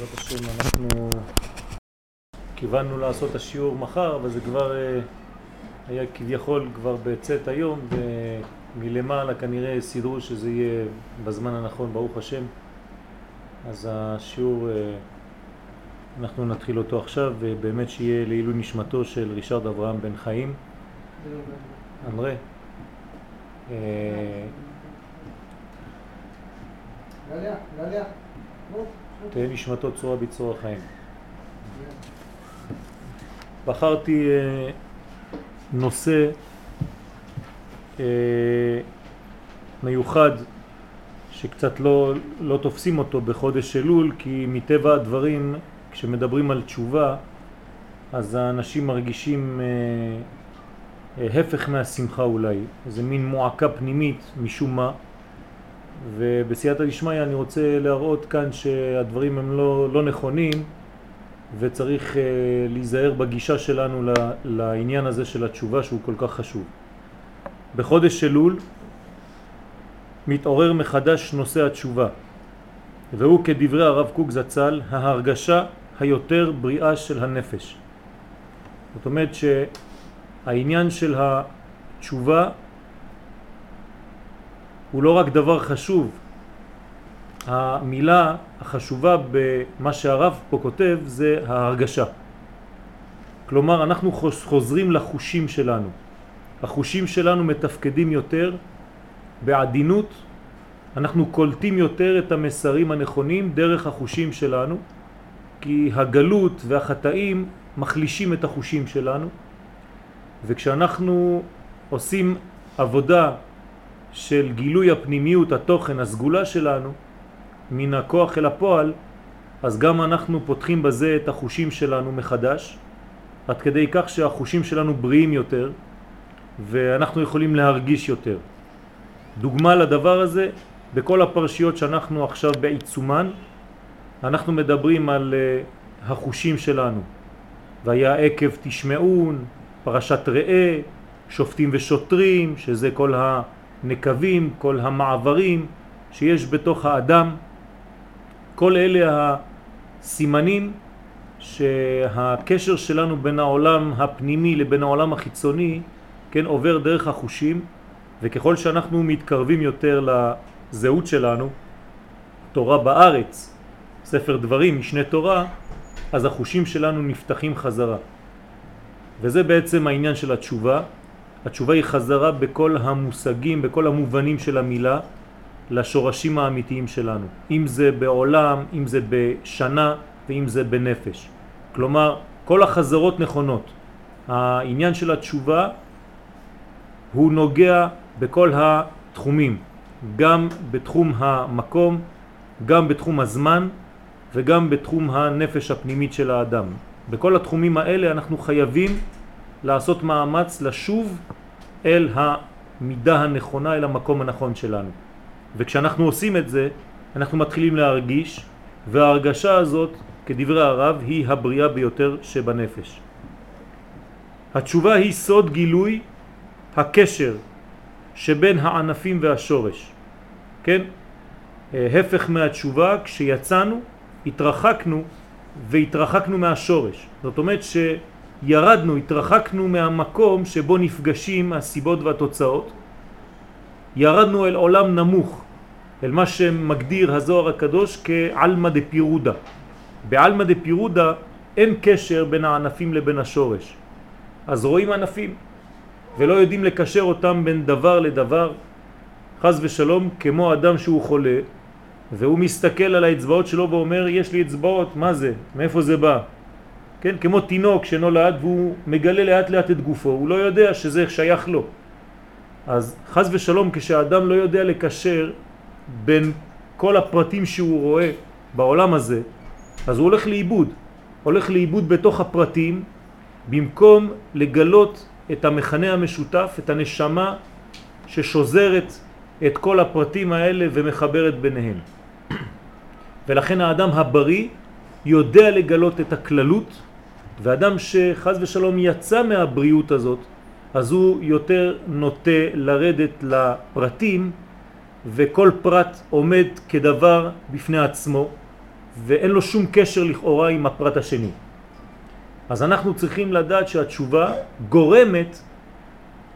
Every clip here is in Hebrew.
בעזרת השם אנחנו כיוונו לעשות השיעור מחר, אבל זה כבר אה, היה כביכול כבר בצאת היום, ומלמעלה כנראה סידרו שזה יהיה בזמן הנכון, ברוך השם. אז השיעור, אה, אנחנו נתחיל אותו עכשיו, ובאמת שיהיה לעילוי נשמתו של רישרד אברהם בן חיים. אנדרי. אה, גליה, גליה. תהיה נשמתו צורה בצרור החיים. בחרתי אה, נושא אה, מיוחד שקצת לא, לא תופסים אותו בחודש אלול כי מטבע הדברים כשמדברים על תשובה אז האנשים מרגישים אה, הפך מהשמחה אולי, איזה מין מועקה פנימית משום מה ובסייעתא דשמיא אני רוצה להראות כאן שהדברים הם לא, לא נכונים וצריך uh, להיזהר בגישה שלנו לעניין הזה של התשובה שהוא כל כך חשוב. בחודש אלול מתעורר מחדש נושא התשובה והוא כדברי הרב קוק זצ"ל ההרגשה היותר בריאה של הנפש. זאת אומרת שהעניין של התשובה הוא לא רק דבר חשוב. המילה החשובה במה שהרב פה כותב זה ההרגשה. כלומר אנחנו חוזרים לחושים שלנו. החושים שלנו מתפקדים יותר בעדינות, אנחנו קולטים יותר את המסרים הנכונים דרך החושים שלנו, כי הגלות והחטאים מחלישים את החושים שלנו, וכשאנחנו עושים עבודה של גילוי הפנימיות, התוכן, הסגולה שלנו, מן הכוח אל הפועל, אז גם אנחנו פותחים בזה את החושים שלנו מחדש, עד כדי כך שהחושים שלנו בריאים יותר, ואנחנו יכולים להרגיש יותר. דוגמה לדבר הזה, בכל הפרשיות שאנחנו עכשיו בעיצומן, אנחנו מדברים על uh, החושים שלנו. והיה עקב תשמעון, פרשת ראה, שופטים ושוטרים, שזה כל ה... נקבים, כל המעברים שיש בתוך האדם, כל אלה הסימנים שהקשר שלנו בין העולם הפנימי לבין העולם החיצוני, כן, עובר דרך החושים, וככל שאנחנו מתקרבים יותר לזהות שלנו, תורה בארץ, ספר דברים, משנה תורה, אז החושים שלנו נפתחים חזרה. וזה בעצם העניין של התשובה, התשובה היא חזרה בכל המושגים, בכל המובנים של המילה, לשורשים האמיתיים שלנו. אם זה בעולם, אם זה בשנה ואם זה בנפש. כלומר, כל החזרות נכונות. העניין של התשובה הוא נוגע בכל התחומים, גם בתחום המקום, גם בתחום הזמן וגם בתחום הנפש הפנימית של האדם. בכל התחומים האלה אנחנו חייבים לעשות מאמץ לשוב אל המידה הנכונה, אל המקום הנכון שלנו. וכשאנחנו עושים את זה, אנחנו מתחילים להרגיש, וההרגשה הזאת, כדברי הרב, היא הבריאה ביותר שבנפש. התשובה היא סוד גילוי הקשר שבין הענפים והשורש. כן? הפך מהתשובה, כשיצאנו, התרחקנו והתרחקנו מהשורש. זאת אומרת ש... ירדנו, התרחקנו מהמקום שבו נפגשים הסיבות והתוצאות, ירדנו אל עולם נמוך, אל מה שמגדיר הזוהר הקדוש כעלמא דפירודה. בעלמא דפירודה אין קשר בין הענפים לבין השורש. אז רואים ענפים ולא יודעים לקשר אותם בין דבר לדבר. חז ושלום כמו אדם שהוא חולה והוא מסתכל על האצבעות שלו ואומר יש לי אצבעות, מה זה? מאיפה זה בא? כן? כמו תינוק שנולד והוא מגלה לאט לאט את גופו, הוא לא יודע שזה שייך לו. אז חז ושלום כשאדם לא יודע לקשר בין כל הפרטים שהוא רואה בעולם הזה, אז הוא הולך לאיבוד. הולך לאיבוד בתוך הפרטים במקום לגלות את המכנה המשותף, את הנשמה ששוזרת את כל הפרטים האלה ומחברת ביניהם. ולכן האדם הבריא יודע לגלות את הכללות ואדם שחז ושלום יצא מהבריאות הזאת, אז הוא יותר נוטה לרדת לפרטים וכל פרט עומד כדבר בפני עצמו ואין לו שום קשר לכאורה עם הפרט השני. אז אנחנו צריכים לדעת שהתשובה גורמת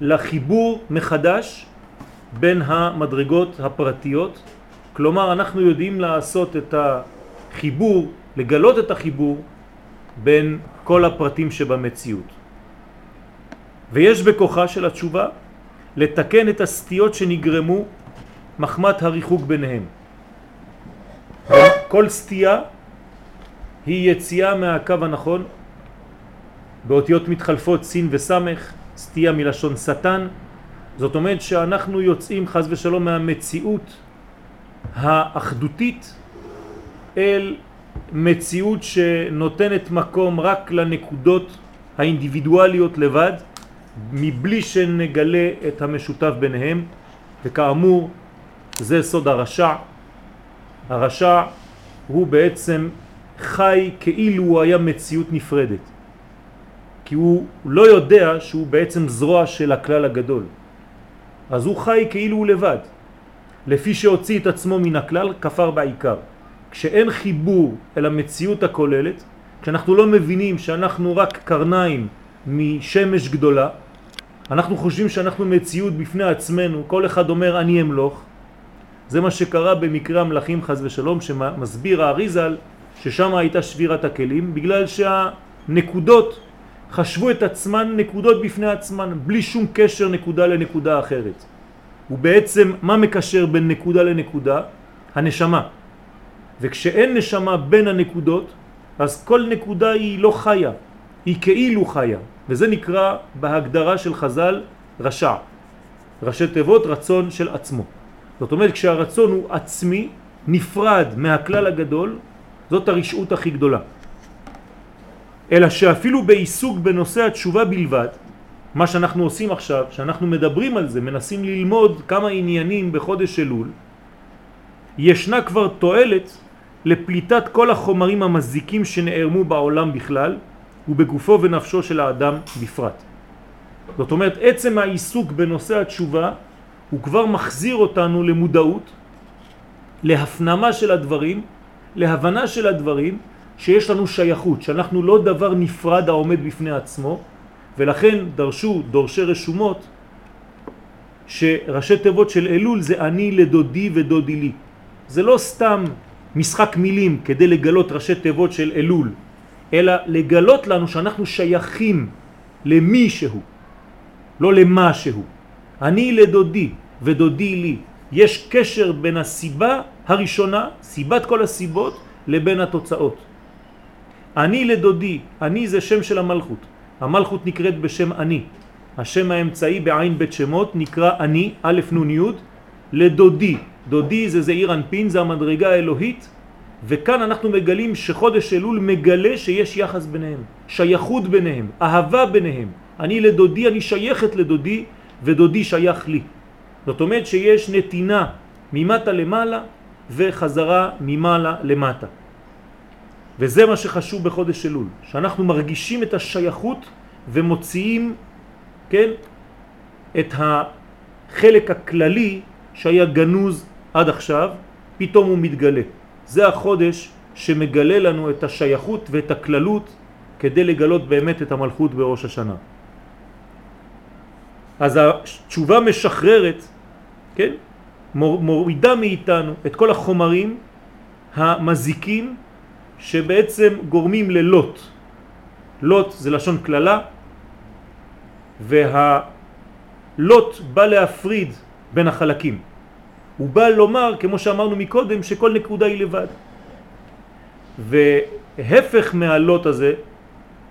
לחיבור מחדש בין המדרגות הפרטיות, כלומר אנחנו יודעים לעשות את החיבור, לגלות את החיבור בין כל הפרטים שבמציאות. ויש בכוחה של התשובה לתקן את הסטיות שנגרמו מחמת הריחוק ביניהם. כל סטייה היא יציאה מהקו הנכון באותיות מתחלפות סין וסמך, סטייה מלשון שטן, זאת אומרת שאנחנו יוצאים חז ושלום מהמציאות האחדותית אל מציאות שנותנת מקום רק לנקודות האינדיבידואליות לבד, מבלי שנגלה את המשותף ביניהם, וכאמור זה סוד הרשע. הרשע הוא בעצם חי כאילו הוא היה מציאות נפרדת, כי הוא לא יודע שהוא בעצם זרוע של הכלל הגדול. אז הוא חי כאילו הוא לבד. לפי שהוציא את עצמו מן הכלל, כפר בעיקר. כשאין חיבור אל המציאות הכוללת, כשאנחנו לא מבינים שאנחנו רק קרניים משמש גדולה, אנחנו חושבים שאנחנו מציאות בפני עצמנו, כל אחד אומר אני אמלוך. זה מה שקרה במקרה המלאכים חז ושלום, שמסביר האריזל ששם הייתה שבירת הכלים, בגלל שהנקודות חשבו את עצמן נקודות בפני עצמן, בלי שום קשר נקודה לנקודה אחרת. ובעצם מה מקשר בין נקודה לנקודה? הנשמה. וכשאין נשמה בין הנקודות, אז כל נקודה היא לא חיה, היא כאילו חיה, וזה נקרא בהגדרה של חז"ל רשע. ראשי תיבות רצון של עצמו. זאת אומרת כשהרצון הוא עצמי, נפרד מהכלל הגדול, זאת הרשעות הכי גדולה. אלא שאפילו בעיסוק בנושא התשובה בלבד, מה שאנחנו עושים עכשיו, שאנחנו מדברים על זה, מנסים ללמוד כמה עניינים בחודש אלול, ישנה כבר תועלת לפליטת כל החומרים המזיקים שנערמו בעולם בכלל ובגופו ונפשו של האדם בפרט. זאת אומרת, עצם העיסוק בנושא התשובה הוא כבר מחזיר אותנו למודעות, להפנמה של הדברים, להבנה של הדברים, שיש לנו שייכות, שאנחנו לא דבר נפרד העומד בפני עצמו, ולכן דרשו דורשי רשומות שראשי תיבות של אלול זה אני לדודי ודודי לי. זה לא סתם משחק מילים כדי לגלות ראשי תיבות של אלול, אלא לגלות לנו שאנחנו שייכים למי שהוא, לא למה שהוא. אני לדודי ודודי לי. יש קשר בין הסיבה הראשונה, סיבת כל הסיבות, לבין התוצאות. אני לדודי, אני זה שם של המלכות. המלכות נקראת בשם אני. השם האמצעי בעין בית שמות נקרא אני, א' נ' י', לדודי. דודי זה זעיר אנפין, זה המדרגה האלוהית, וכאן אנחנו מגלים שחודש אלול מגלה שיש יחס ביניהם, שייכות ביניהם, אהבה ביניהם. אני לדודי, אני שייכת לדודי, ודודי שייך לי. זאת אומרת שיש נתינה ממטה למעלה וחזרה ממעלה למטה. וזה מה שחשוב בחודש אלול, שאנחנו מרגישים את השייכות ומוציאים, כן, את החלק הכללי שהיה גנוז עד עכשיו, פתאום הוא מתגלה. זה החודש שמגלה לנו את השייכות ואת הכללות כדי לגלות באמת את המלכות בראש השנה. אז התשובה משחררת, כן, מורידה מאיתנו את כל החומרים המזיקים שבעצם גורמים ללוט. לוט זה לשון כללה, והלוט בא להפריד בין החלקים. הוא בא לומר, כמו שאמרנו מקודם, שכל נקודה היא לבד. והפך מהלוט הזה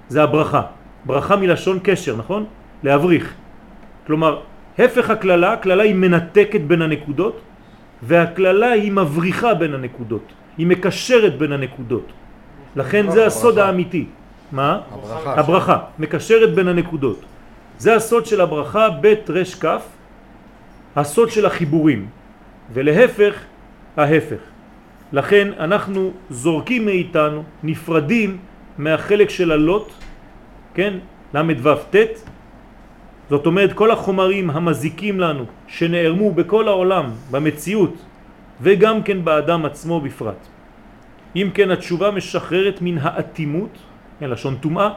זה הברכה. ברכה מלשון קשר, נכון? להבריך. כלומר, הפך הכללה, הכללה היא מנתקת בין הנקודות, והכללה היא מבריחה בין הנקודות. היא מקשרת בין הנקודות. לכן זה הסוד האמיתי. מה? הברכה. הברכה, מקשרת בין הנקודות. זה הסוד של הברכה בית רש כף, הסוד של החיבורים, ולהפך, ההפך. לכן אנחנו זורקים מאיתנו, נפרדים מהחלק של הלוט, כן? ל"ו ט', זאת אומרת כל החומרים המזיקים לנו, שנערמו בכל העולם, במציאות, וגם כן באדם עצמו בפרט. אם כן התשובה משחררת מן האטימות, כן, לשון טומאה,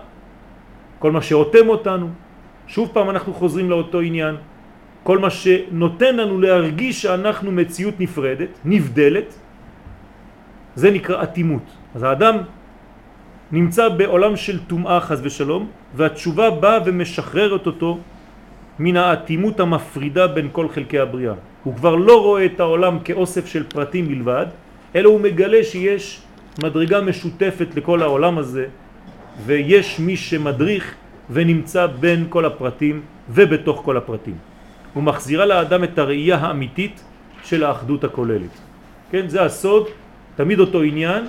כל מה שאותם אותנו. שוב פעם אנחנו חוזרים לאותו עניין. כל מה שנותן לנו להרגיש שאנחנו מציאות נפרדת, נבדלת, זה נקרא אטימות. אז האדם נמצא בעולם של טומאה חז ושלום, והתשובה באה ומשחררת אותו מן האטימות המפרידה בין כל חלקי הבריאה. הוא כבר לא רואה את העולם כאוסף של פרטים בלבד, אלא הוא מגלה שיש מדרגה משותפת לכל העולם הזה, ויש מי שמדריך ונמצא בין כל הפרטים ובתוך כל הפרטים. הוא מחזירה לאדם את הראייה האמיתית של האחדות הכוללת. כן, זה הסוד, תמיד אותו עניין,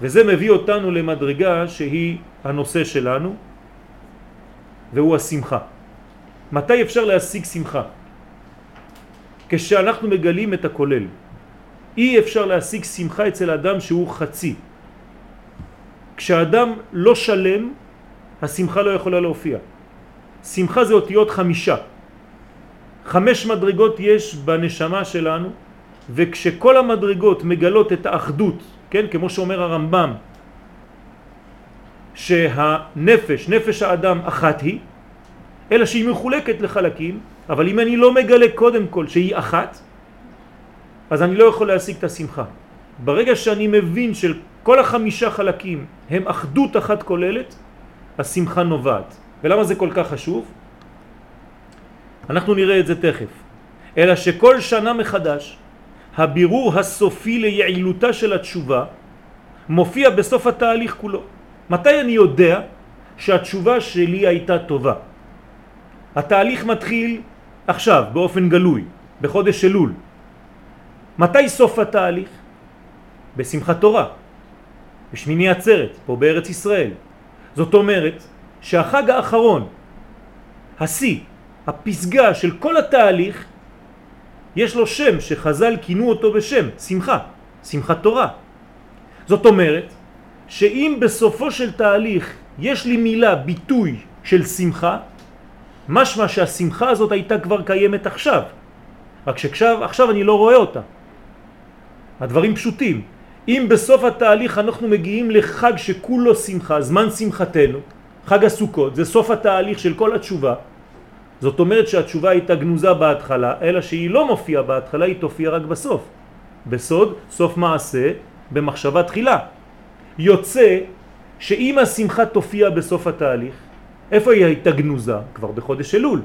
וזה מביא אותנו למדרגה שהיא הנושא שלנו, והוא השמחה. מתי אפשר להשיג שמחה? כשאנחנו מגלים את הכולל. אי אפשר להשיג שמחה אצל אדם שהוא חצי. כשאדם לא שלם, השמחה לא יכולה להופיע. שמחה זה אותיות חמישה. חמש מדרגות יש בנשמה שלנו, וכשכל המדרגות מגלות את האחדות, כן, כמו שאומר הרמב"ם, שהנפש, נפש האדם אחת היא, אלא שהיא מחולקת לחלקים, אבל אם אני לא מגלה קודם כל שהיא אחת, אז אני לא יכול להשיג את השמחה. ברגע שאני מבין של כל החמישה חלקים הם אחדות אחת כוללת, השמחה נובעת. ולמה זה כל כך חשוב? אנחנו נראה את זה תכף. אלא שכל שנה מחדש הבירור הסופי ליעילותה של התשובה מופיע בסוף התהליך כולו. מתי אני יודע שהתשובה שלי הייתה טובה? התהליך מתחיל עכשיו, באופן גלוי, בחודש אלול. מתי סוף התהליך? בשמחת תורה, בשמיני עצרת, פה בארץ ישראל. זאת אומרת שהחג האחרון, השיא, הפסגה של כל התהליך, יש לו שם שחז"ל כינו אותו בשם, שמחה, שמחת תורה. זאת אומרת שאם בסופו של תהליך יש לי מילה, ביטוי של שמחה, משמע שהשמחה הזאת הייתה כבר קיימת עכשיו, רק שעכשיו אני לא רואה אותה. הדברים פשוטים. אם בסוף התהליך אנחנו מגיעים לחג שכולו שמחה, זמן שמחתנו, חג הסוכות, זה סוף התהליך של כל התשובה, זאת אומרת שהתשובה הייתה גנוזה בהתחלה, אלא שהיא לא מופיעה בהתחלה, היא תופיע רק בסוף. בסוד, סוף מעשה, במחשבה תחילה. יוצא שאם השמחה תופיע בסוף התהליך, איפה היא הייתה גנוזה? כבר בחודש אלול.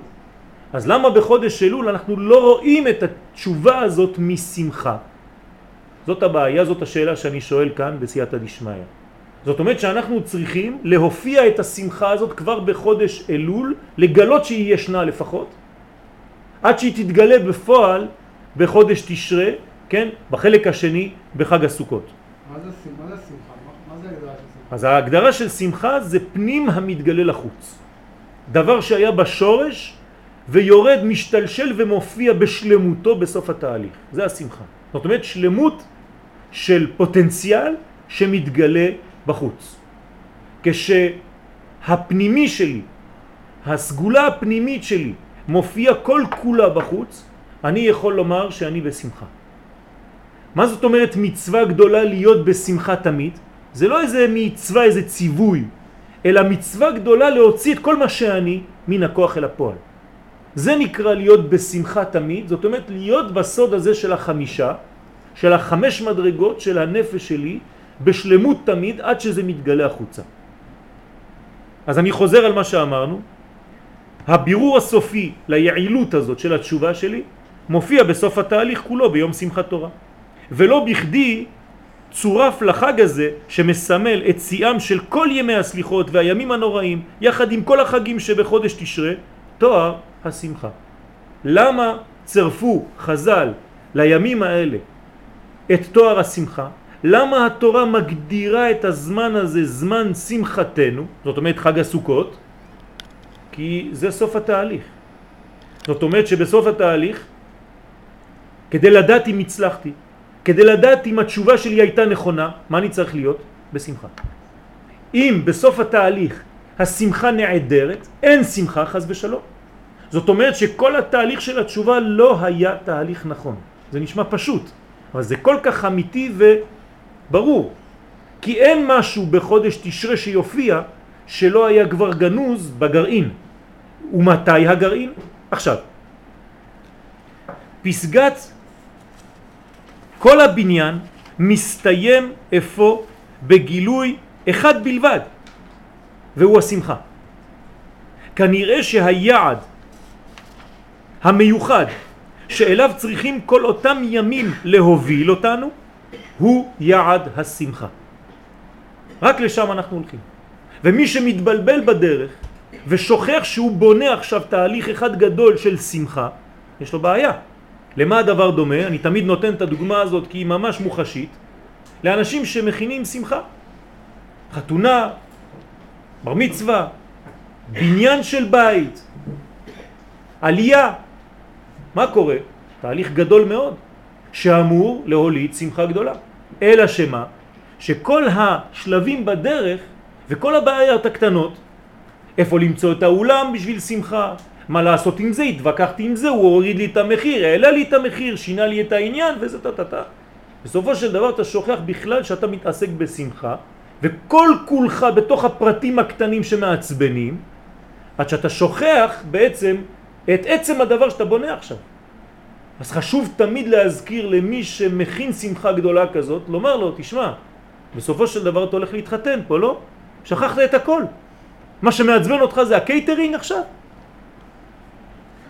אז למה בחודש אלול אנחנו לא רואים את התשובה הזאת משמחה? זאת הבעיה, זאת השאלה שאני שואל כאן בסייעתא דשמיא. זאת אומרת שאנחנו צריכים להופיע את השמחה הזאת כבר בחודש אלול, לגלות שהיא ישנה לפחות, עד שהיא תתגלה בפועל בחודש תשרה, כן, בחלק השני בחג הסוכות. מה זה, מה זה שמחה? מה זה הגדרה של שמחה? אז ההגדרה של שמחה זה פנים המתגלה לחוץ. דבר שהיה בשורש ויורד, משתלשל ומופיע בשלמותו בסוף התהליך. זה השמחה. זאת אומרת שלמות של פוטנציאל שמתגלה בחוץ. כשהפנימי שלי, הסגולה הפנימית שלי, מופיע כל כולה בחוץ, אני יכול לומר שאני בשמחה. מה זאת אומרת מצווה גדולה להיות בשמחה תמיד? זה לא איזה מצווה, איזה ציווי, אלא מצווה גדולה להוציא את כל מה שאני מן הכוח אל הפועל. זה נקרא להיות בשמחה תמיד, זאת אומרת להיות בסוד הזה של החמישה, של החמש מדרגות של הנפש שלי, בשלמות תמיד עד שזה מתגלה החוצה. אז אני חוזר על מה שאמרנו, הבירור הסופי ליעילות הזאת של התשובה שלי מופיע בסוף התהליך כולו ביום שמחת תורה. ולא בכדי צורף לחג הזה שמסמל את שיאם של כל ימי הסליחות והימים הנוראים יחד עם כל החגים שבחודש תשרה תואר השמחה. למה צרפו חז"ל לימים האלה את תואר השמחה? למה התורה מגדירה את הזמן הזה זמן שמחתנו, זאת אומרת חג הסוכות? כי זה סוף התהליך. זאת אומרת שבסוף התהליך, כדי לדעת אם הצלחתי, כדי לדעת אם התשובה שלי הייתה נכונה, מה אני צריך להיות? בשמחה. אם בסוף התהליך השמחה נעדרת, אין שמחה חס ושלום. זאת אומרת שכל התהליך של התשובה לא היה תהליך נכון. זה נשמע פשוט, אבל זה כל כך אמיתי ו... ברור. כי אין משהו בחודש תשרה שיופיע שלא היה כבר גנוז בגרעין. ומתי הגרעין? עכשיו, פסגת כל הבניין מסתיים איפה בגילוי אחד בלבד, והוא השמחה. כנראה שהיעד המיוחד שאליו צריכים כל אותם ימים להוביל אותנו הוא יעד השמחה. רק לשם אנחנו הולכים. ומי שמתבלבל בדרך ושוכח שהוא בונה עכשיו תהליך אחד גדול של שמחה, יש לו בעיה. למה הדבר דומה? אני תמיד נותן את הדוגמה הזאת כי היא ממש מוחשית. לאנשים שמכינים שמחה. חתונה, בר מצווה, בניין של בית, עלייה. מה קורה? תהליך גדול מאוד, שאמור להוליד שמחה גדולה. אלא שמה? שכל השלבים בדרך וכל הבעיות הקטנות, איפה למצוא את האולם בשביל שמחה, מה לעשות עם זה, התווכחתי עם זה, הוא הוריד לי את המחיר, העלה לי את המחיר, שינה לי את העניין וזה טה-טה-טה. בסופו של דבר אתה שוכח בכלל שאתה מתעסק בשמחה, וכל כולך בתוך הפרטים הקטנים שמעצבנים, עד שאתה שוכח בעצם את עצם הדבר שאתה בונה עכשיו. אז חשוב תמיד להזכיר למי שמכין שמחה גדולה כזאת, לומר לו, תשמע, בסופו של דבר אתה הולך להתחתן פה, לא? שכחת את הכל. מה שמעצבן אותך זה הקייטרינג עכשיו?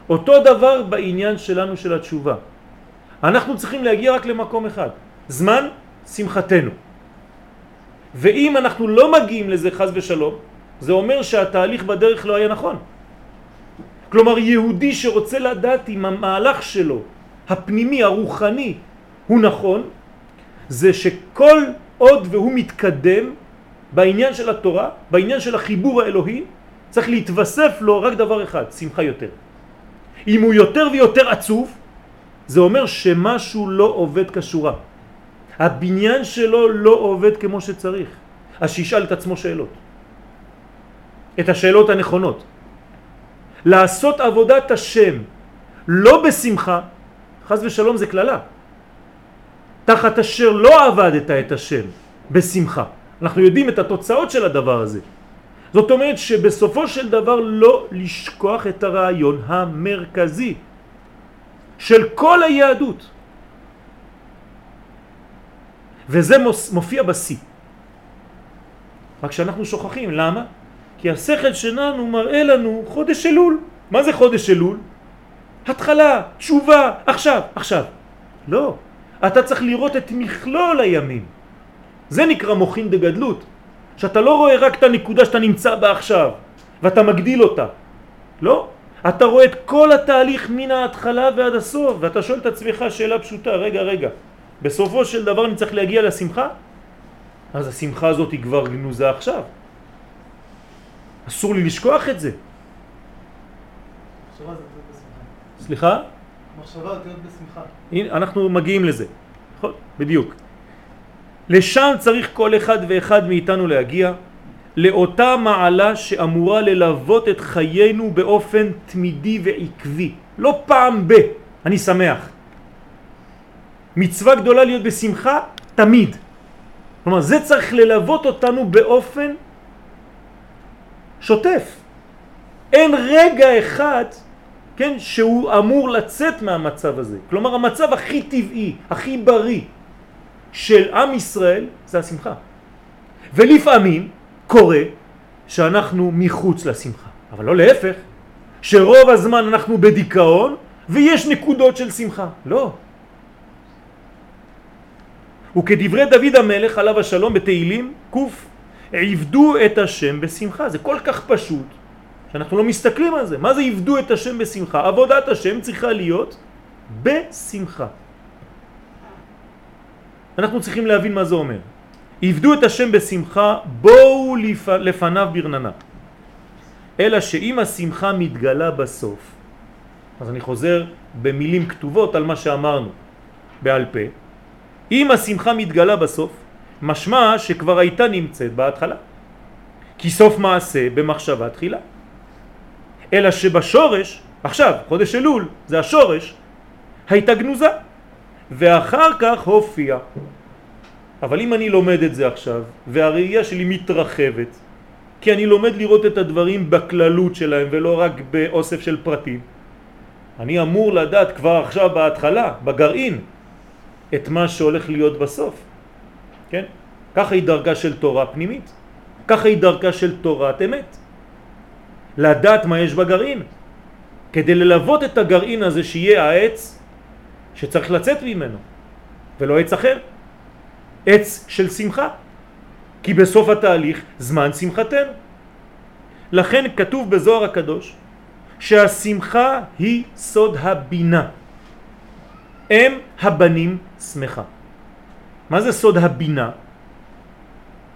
אותו דבר בעניין שלנו של התשובה. אנחנו צריכים להגיע רק למקום אחד, זמן שמחתנו. ואם אנחנו לא מגיעים לזה חז ושלום, זה אומר שהתהליך בדרך לא היה נכון. כלומר יהודי שרוצה לדעת אם המהלך שלו, הפנימי, הרוחני, הוא נכון, זה שכל עוד והוא מתקדם בעניין של התורה, בעניין של החיבור האלוהי, צריך להתווסף לו רק דבר אחד, שמחה יותר. אם הוא יותר ויותר עצוב, זה אומר שמשהו לא עובד כשורה. הבניין שלו לא עובד כמו שצריך. אז שישאל את עצמו שאלות. את השאלות הנכונות. לעשות עבודת השם לא בשמחה, חז ושלום זה כללה. תחת אשר לא עבדת את השם בשמחה. אנחנו יודעים את התוצאות של הדבר הזה. זאת אומרת שבסופו של דבר לא לשכוח את הרעיון המרכזי של כל היהדות. וזה מופיע בשיא. רק שאנחנו שוכחים, למה? כי השכל שלנו מראה לנו חודש אלול. מה זה חודש אלול? התחלה, תשובה, עכשיו, עכשיו. לא, אתה צריך לראות את מכלול הימים. זה נקרא מוכין דגדלות. שאתה לא רואה רק את הנקודה שאתה נמצא בה עכשיו, ואתה מגדיל אותה. לא. אתה רואה את כל התהליך מן ההתחלה ועד הסוף, ואתה שואל את עצמך שאלה פשוטה, רגע, רגע, בסופו של דבר אני צריך להגיע לשמחה? אז השמחה הזאת היא כבר גנוזה עכשיו. אסור לי לשכוח את זה. סליחה? מחשבה אותיות בשמחה. הנה, אנחנו מגיעים לזה. נכון, בדיוק. לשם צריך כל אחד ואחד מאיתנו להגיע, לאותה מעלה שאמורה ללוות את חיינו באופן תמידי ועקבי. לא פעם ב, אני שמח. מצווה גדולה להיות בשמחה תמיד. כלומר, זה צריך ללוות אותנו באופן שוטף. אין רגע אחד, כן, שהוא אמור לצאת מהמצב הזה. כלומר, המצב הכי טבעי, הכי בריא, של עם ישראל זה השמחה. ולפעמים קורה שאנחנו מחוץ לשמחה, אבל לא להפך, שרוב הזמן אנחנו בדיכאון ויש נקודות של שמחה. לא. וכדברי דוד המלך עליו השלום בתהילים קוף עבדו את השם בשמחה. זה כל כך פשוט שאנחנו לא מסתכלים על זה. מה זה עבדו את השם בשמחה? עבודת השם צריכה להיות בשמחה. אנחנו צריכים להבין מה זה אומר. עבדו את השם בשמחה, בואו לפ... לפניו ברננה. אלא שאם השמחה מתגלה בסוף, אז אני חוזר במילים כתובות על מה שאמרנו בעל פה, אם השמחה מתגלה בסוף, משמע שכבר הייתה נמצאת בהתחלה. כי סוף מעשה במחשבה תחילה. אלא שבשורש, עכשיו, חודש אלול, זה השורש, הייתה גנוזה. ואחר כך הופיע. אבל אם אני לומד את זה עכשיו, והראייה שלי מתרחבת, כי אני לומד לראות את הדברים בכללות שלהם ולא רק באוסף של פרטים, אני אמור לדעת כבר עכשיו בהתחלה, בגרעין, את מה שהולך להיות בסוף. כן? ככה היא דרכה של תורה פנימית. ככה היא דרכה של תורת אמת. לדעת מה יש בגרעין. כדי ללוות את הגרעין הזה שיהיה העץ שצריך לצאת ממנו, ולא עץ אחר. עץ של שמחה. כי בסוף התהליך זמן שמחתנו. לכן כתוב בזוהר הקדוש שהשמחה היא סוד הבינה. אם הבנים שמחה. מה זה סוד הבינה?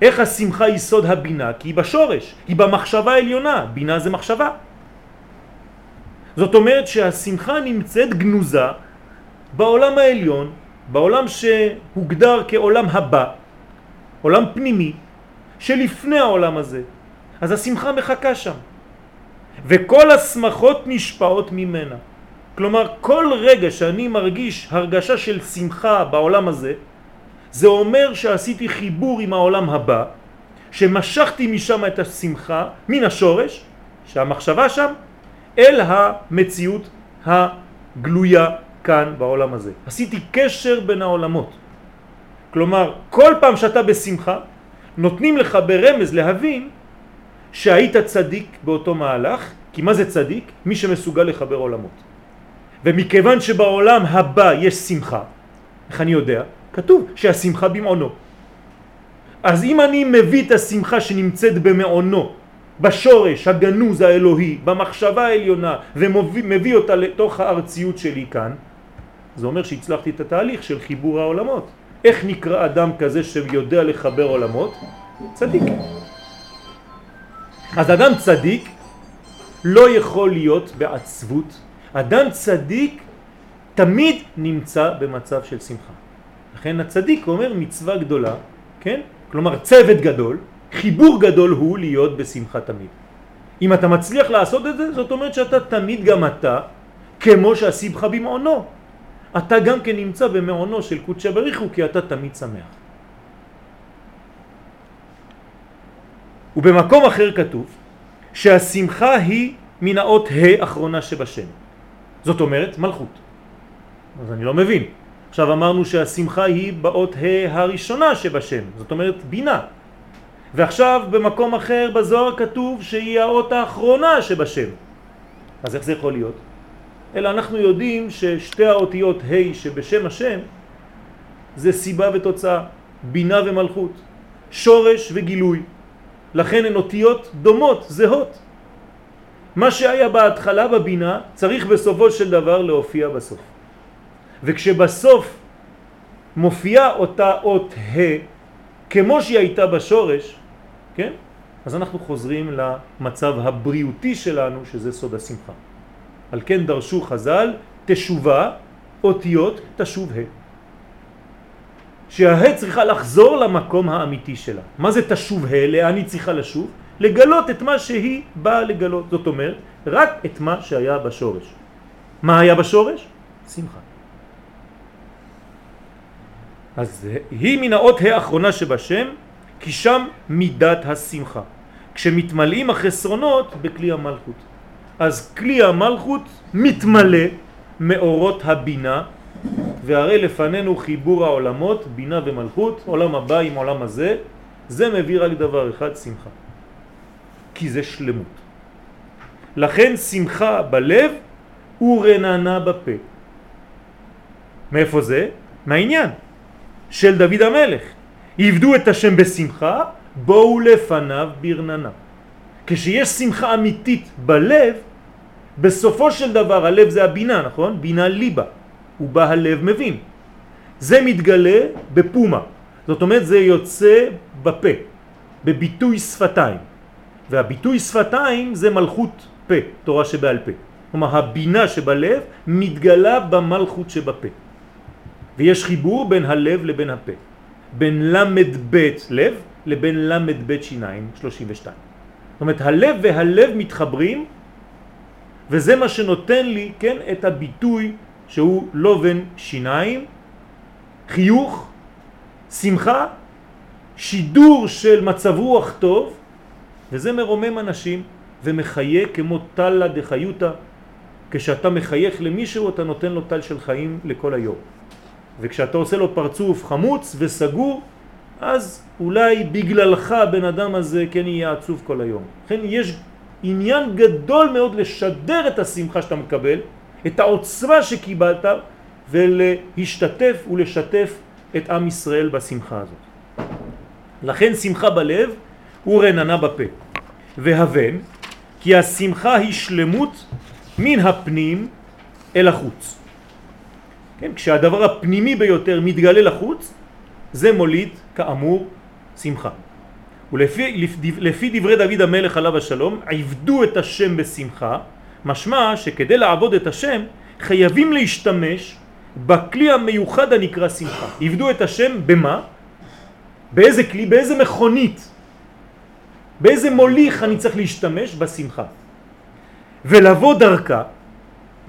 איך השמחה היא סוד הבינה? כי היא בשורש, היא במחשבה העליונה, בינה זה מחשבה. זאת אומרת שהשמחה נמצאת גנוזה בעולם העליון, בעולם שהוגדר כעולם הבא, עולם פנימי, שלפני העולם הזה. אז השמחה מחכה שם. וכל השמחות נשפעות ממנה. כלומר, כל רגע שאני מרגיש הרגשה של שמחה בעולם הזה, זה אומר שעשיתי חיבור עם העולם הבא, שמשכתי משם את השמחה מן השורש, שהמחשבה שם, אל המציאות הגלויה כאן בעולם הזה. עשיתי קשר בין העולמות. כלומר, כל פעם שאתה בשמחה, נותנים לך ברמז להבין שהיית צדיק באותו מהלך, כי מה זה צדיק? מי שמסוגל לחבר עולמות. ומכיוון שבעולם הבא יש שמחה, איך אני יודע? כתוב שהשמחה במעונו. אז אם אני מביא את השמחה שנמצאת במעונו, בשורש הגנוז האלוהי, במחשבה העליונה, ומביא אותה לתוך הארציות שלי כאן, זה אומר שהצלחתי את התהליך של חיבור העולמות. איך נקרא אדם כזה שיודע לחבר עולמות? צדיק. אז אדם צדיק לא יכול להיות בעצבות. אדם צדיק תמיד נמצא במצב של שמחה. לכן הצדיק אומר מצווה גדולה, כן? כלומר צוות גדול, חיבור גדול הוא להיות בשמחה תמיד. אם אתה מצליח לעשות את זה, זאת אומרת שאתה תמיד גם אתה, כמו שהשמחה במעונו. אתה גם כן נמצא במעונו של קודשא בריחו, כי אתה תמיד שמח. ובמקום אחר כתוב שהשמחה היא מן האות ה' אחרונה שבשם. זאת אומרת מלכות. אז אני לא מבין. עכשיו אמרנו שהשמחה היא באות ה' הראשונה שבשם, זאת אומרת בינה. ועכשיו במקום אחר בזוהר כתוב שהיא האות האחרונה שבשם. אז איך זה יכול להיות? אלא אנחנו יודעים ששתי האותיות ה' שבשם השם זה סיבה ותוצאה, בינה ומלכות, שורש וגילוי. לכן הן אותיות דומות, זהות. מה שהיה בהתחלה בבינה צריך בסופו של דבר להופיע בסוף. וכשבסוף מופיעה אותה אות ה' כמו שהיא הייתה בשורש, כן? אז אנחנו חוזרים למצב הבריאותי שלנו שזה סוד השמחה. על כן דרשו חז"ל תשובה אותיות תשוב ה'. שהה' צריכה לחזור למקום האמיתי שלה. מה זה תשוב ה'? לאן היא צריכה לשוב? לגלות את מה שהיא באה לגלות. זאת אומרת, רק את מה שהיה בשורש. מה היה בשורש? שמחה. אז היא מן האות האחרונה שבשם, כי שם מידת השמחה. כשמתמלאים החסרונות בכלי המלכות. אז כלי המלכות מתמלא מאורות הבינה, והרי לפנינו חיבור העולמות, בינה ומלכות, עולם הבא עם עולם הזה, זה מביא רק דבר אחד, שמחה. כי זה שלמות. לכן שמחה בלב ורננה בפה. מאיפה זה? מהעניין של דוד המלך. יבדו את השם בשמחה, בואו לפניו ברננה. כשיש שמחה אמיתית בלב, בסופו של דבר הלב זה הבינה, נכון? בינה ליבה, ובה הלב מבין. זה מתגלה בפומה, זאת אומרת זה יוצא בפה, בביטוי שפתיים. והביטוי שפתיים זה מלכות פה, תורה שבעל פה. כלומר הבינה שבלב מתגלה במלכות שבפה. ויש חיבור בין הלב לבין הפה. בין למד בית לב לבין למד בית שיניים 32. זאת אומרת הלב והלב מתחברים וזה מה שנותן לי, כן, את הביטוי שהוא לובן שיניים, חיוך, שמחה, שידור של מצב רוח טוב, וזה מרומם אנשים ומחיה כמו טלה דחיותה. כשאתה מחייך למישהו אתה נותן לו טל של חיים לכל היום. וכשאתה עושה לו פרצוף חמוץ וסגור, אז אולי בגללך בן אדם הזה כן יהיה עצוב כל היום. לכן יש עניין גדול מאוד לשדר את השמחה שאתה מקבל, את העוצמה שקיבלת, ולהשתתף ולשתף את עם ישראל בשמחה הזאת. לכן שמחה בלב ורננה בפה. והבן, כי השמחה היא שלמות מן הפנים אל החוץ. כן, כשהדבר הפנימי ביותר מתגלה לחוץ, זה מוליד כאמור שמחה. ולפי לפי דברי דוד המלך עליו השלום, עבדו את השם בשמחה, משמע שכדי לעבוד את השם חייבים להשתמש בכלי המיוחד הנקרא שמחה. עבדו את השם במה? באיזה כלי? באיזה מכונית? באיזה מוליך אני צריך להשתמש? בשמחה. ולבוא דרכה,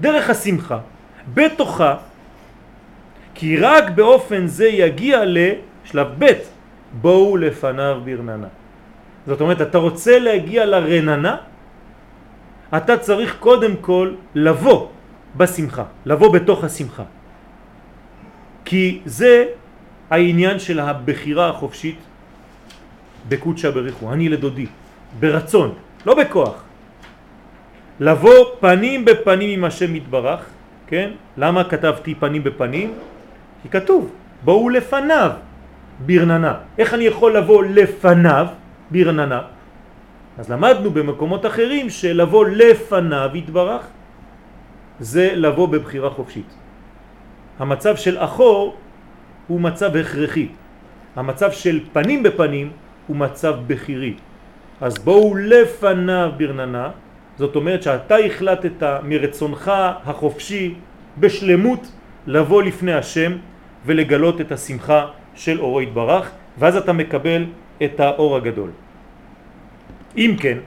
דרך השמחה, בתוכה, כי רק באופן זה יגיע לשלב ב' בואו לפניו ברננה. זאת אומרת, אתה רוצה להגיע לרננה, אתה צריך קודם כל לבוא בשמחה, לבוא בתוך השמחה. כי זה העניין של הבחירה החופשית בקודשא בריחו, אני לדודי, ברצון, לא בכוח. לבוא פנים בפנים עם השם יתברך, כן? למה כתבתי פנים בפנים? כי כתוב, בואו לפניו ברננה. איך אני יכול לבוא לפניו ברננה? אז למדנו במקומות אחרים שלבוא לפניו יתברך זה לבוא בבחירה חופשית. המצב של אחור הוא מצב הכרחי. המצב של פנים בפנים הוא מצב בחירי. אז בואו לפניו ברננה, זאת אומרת שאתה החלטת מרצונך החופשי בשלמות לבוא לפני השם ולגלות את השמחה של אורו התברך, ואז אתה מקבל את האור הגדול. אם כן,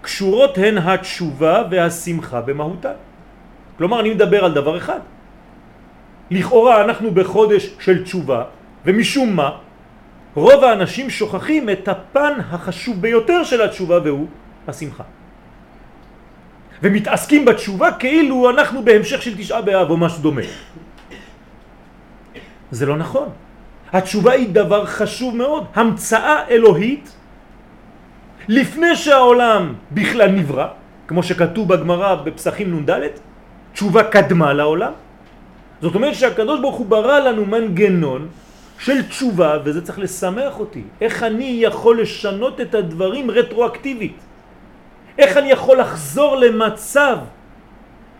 קשורות הן התשובה והשמחה במהותה. כלומר, אני מדבר על דבר אחד. לכאורה אנחנו בחודש של תשובה, ומשום מה, רוב האנשים שוכחים את הפן החשוב ביותר של התשובה והוא השמחה. ומתעסקים בתשובה כאילו אנחנו בהמשך של תשעה באב או משהו דומה. זה לא נכון. התשובה היא דבר חשוב מאוד, המצאה אלוהית לפני שהעולם בכלל נברא, כמו שכתוב בגמרא בפסחים נ"ד, תשובה קדמה לעולם. זאת אומרת שהקדוש ברוך הוא ברא לנו מנגנון של תשובה, וזה צריך לשמח אותי. איך אני יכול לשנות את הדברים רטרואקטיבית? איך אני יכול לחזור למצב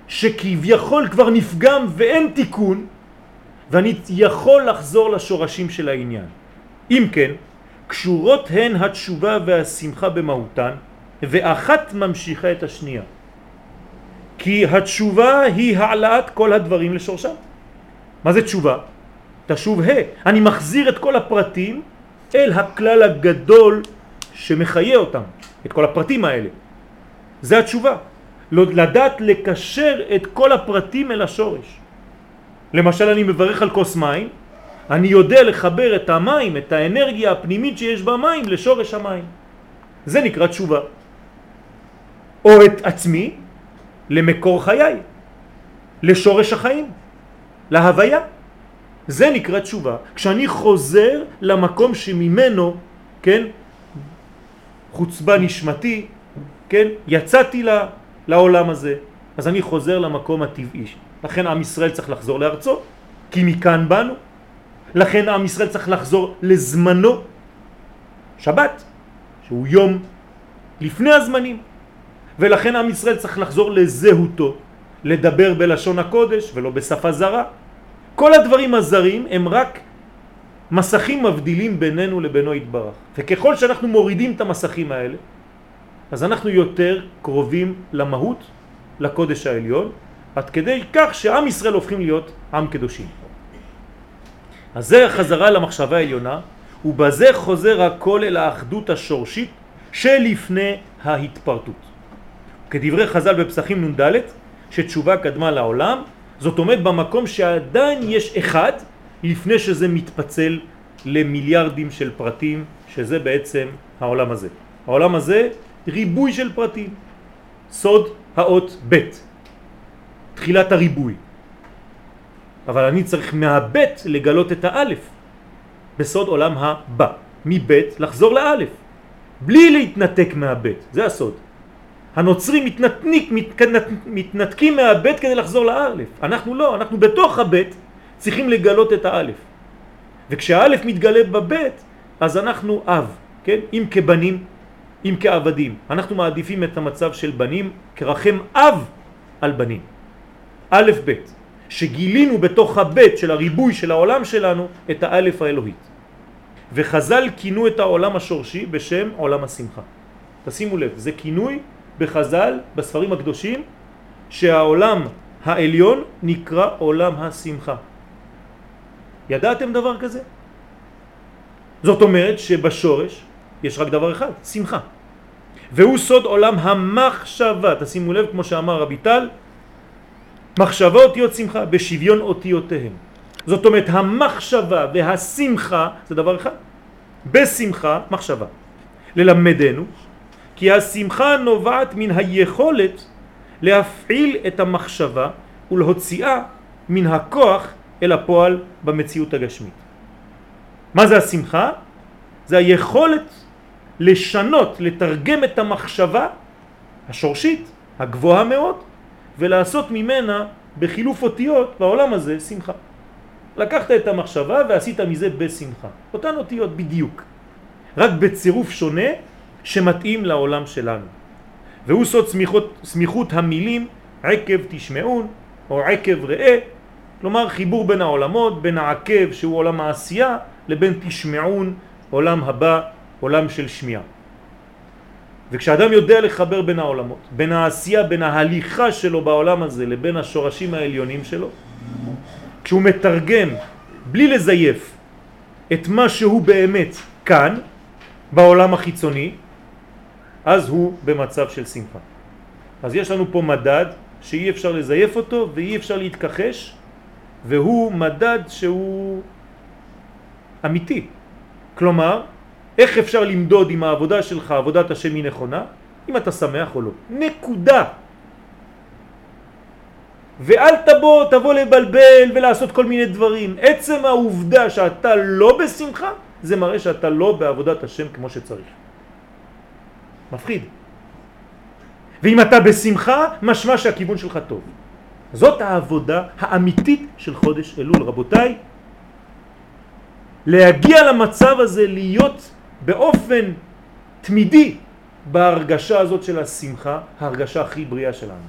שכביכול כבר נפגם ואין תיקון, ואני יכול לחזור לשורשים של העניין. אם כן, קשורות הן התשובה והשמחה במהותן, ואחת ממשיכה את השנייה. כי התשובה היא העלאת כל הדברים לשורשם. מה זה תשובה? תשוב ה', אני מחזיר את כל הפרטים אל הכלל הגדול שמחיה אותם, את כל הפרטים האלה. זה התשובה. לדעת לקשר את כל הפרטים אל השורש. למשל אני מברך על כוס מים, אני יודע לחבר את המים, את האנרגיה הפנימית שיש במים לשורש המים. זה נקרא תשובה. או את עצמי למקור חיי, לשורש החיים, להוויה. זה נקרא תשובה. כשאני חוזר למקום שממנו, כן, חוצבה נשמתי, כן, יצאתי לעולם הזה, אז אני חוזר למקום הטבעי. לכן עם ישראל צריך לחזור לארצו, כי מכאן באנו. לכן עם ישראל צריך לחזור לזמנו, שבת, שהוא יום לפני הזמנים. ולכן עם ישראל צריך לחזור לזהותו, לדבר בלשון הקודש ולא בשפה זרה. כל הדברים הזרים הם רק מסכים מבדילים בינינו לבינו יתברך. וככל שאנחנו מורידים את המסכים האלה, אז אנחנו יותר קרובים למהות, לקודש העליון, עד כדי כך שעם ישראל הופכים להיות עם קדושים. אז זה החזרה למחשבה העליונה, ובזה חוזר הכל אל האחדות השורשית שלפני ההתפרטות. כדברי חז"ל בפסחים נ"ד, שתשובה קדמה לעולם, זאת אומרת במקום שעדיין יש אחד לפני שזה מתפצל למיליארדים של פרטים, שזה בעצם העולם הזה. העולם הזה ריבוי של פרטים. סוד האות ב', תחילת הריבוי. אבל אני צריך מהב' לגלות את האלף בסוד עולם הבא. מב' לחזור לאלף, בלי להתנתק מהב', זה הסוד. הנוצרים מתנתניק, מתנת, מתנתקים מהב' כדי לחזור לאלף. אנחנו לא, אנחנו בתוך הב' צריכים לגלות את האלף. וכשהאלף מתגלה בב' אז אנחנו אב, כן? אם כבנים, אם כעבדים. אנחנו מעדיפים את המצב של בנים כרחם אב על בנים. א' ב', שגילינו בתוך הב' של הריבוי של העולם שלנו את האלף האלוהית. וחז"ל כינו את העולם השורשי בשם עולם השמחה. תשימו לב, זה כינוי בחז"ל, בספרים הקדושים, שהעולם העליון נקרא עולם השמחה. ידעתם דבר כזה? זאת אומרת שבשורש יש רק דבר אחד, שמחה. והוא סוד עולם המחשבה, תשימו לב כמו שאמר רבי טל, מחשבה אותיות שמחה בשוויון אותיותיהם. זאת אומרת המחשבה והשמחה זה דבר אחד. בשמחה מחשבה. ללמדנו כי השמחה נובעת מן היכולת להפעיל את המחשבה ולהוציאה מן הכוח אל הפועל במציאות הגשמית. מה זה השמחה? זה היכולת לשנות, לתרגם את המחשבה השורשית, הגבוהה מאוד, ולעשות ממנה בחילוף אותיות בעולם הזה שמחה. לקחת את המחשבה ועשית מזה בשמחה. אותן אותיות בדיוק, רק בצירוף שונה שמתאים לעולם שלנו. והוא סוד סמיכות, סמיכות המילים עקב תשמעון או עקב ראה, כלומר חיבור בין העולמות, בין העקב שהוא עולם העשייה לבין תשמעון, עולם הבא, עולם של שמיעה. וכשאדם יודע לחבר בין העולמות, בין העשייה, בין ההליכה שלו בעולם הזה לבין השורשים העליונים שלו, כשהוא מתרגם בלי לזייף את מה שהוא באמת כאן, בעולם החיצוני, אז הוא במצב של שמחה. אז יש לנו פה מדד שאי אפשר לזייף אותו ואי אפשר להתכחש, והוא מדד שהוא אמיתי. כלומר, איך אפשר למדוד אם העבודה שלך, עבודת השם היא נכונה? אם אתה שמח או לא. נקודה. ואל תבוא, תבוא לבלבל ולעשות כל מיני דברים. עצם העובדה שאתה לא בשמחה, זה מראה שאתה לא בעבודת השם כמו שצריך. מפחיד. ואם אתה בשמחה, משמע שהכיוון שלך טוב. זאת העבודה האמיתית של חודש אלול. רבותיי, להגיע למצב הזה, להיות באופן תמידי בהרגשה הזאת של השמחה, ההרגשה הכי בריאה שלנו.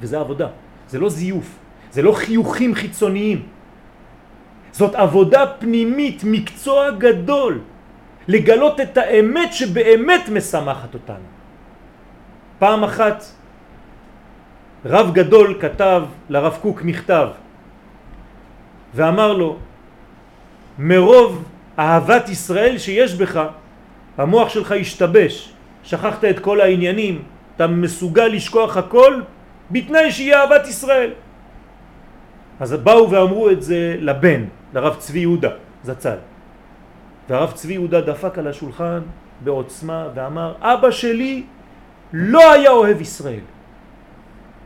וזה עבודה, זה לא זיוף, זה לא חיוכים חיצוניים. זאת עבודה פנימית, מקצוע גדול, לגלות את האמת שבאמת משמחת אותנו. פעם אחת רב גדול כתב לרב קוק מכתב ואמר לו מרוב אהבת ישראל שיש בך המוח שלך השתבש, שכחת את כל העניינים, אתה מסוגל לשכוח הכל בתנאי שיהיה אהבת ישראל. אז באו ואמרו את זה לבן, לרב צבי יהודה, זצ"ל. והרב צבי יהודה דפק על השולחן בעוצמה ואמר, אבא שלי לא היה אוהב ישראל.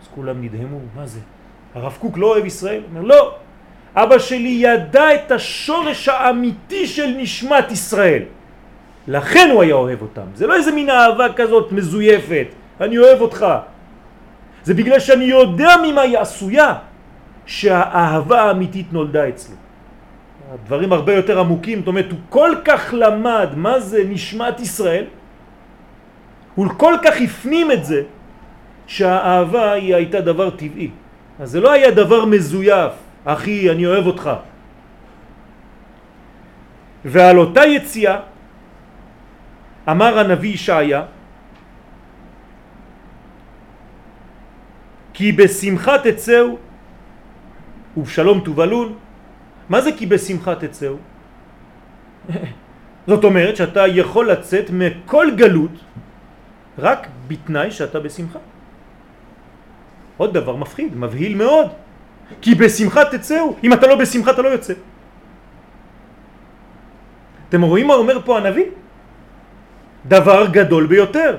אז כולם נדהמו, מה זה? הרב קוק לא אוהב ישראל? אומר, לא. אבא שלי ידע את השורש האמיתי של נשמת ישראל. לכן הוא היה אוהב אותם. זה לא איזה מין אהבה כזאת מזויפת, אני אוהב אותך. זה בגלל שאני יודע ממה היא עשויה שהאהבה האמיתית נולדה אצלו. דברים הרבה יותר עמוקים, זאת אומרת, הוא כל כך למד מה זה נשמת ישראל, הוא כל כך הפנים את זה, שהאהבה היא הייתה דבר טבעי. אז זה לא היה דבר מזויף, אחי, אני אוהב אותך. ועל אותה יציאה אמר הנביא ישעיה, כי בשמחה תצאו ובשלום תובלון. מה זה כי בשמחה תצאו? זאת אומרת שאתה יכול לצאת מכל גלות רק בתנאי שאתה בשמחה. עוד דבר מפחיד, מבהיל מאוד. כי בשמחה תצאו, אם אתה לא בשמחה אתה לא יוצא. אתם רואים מה אומר פה הנביא? דבר גדול ביותר.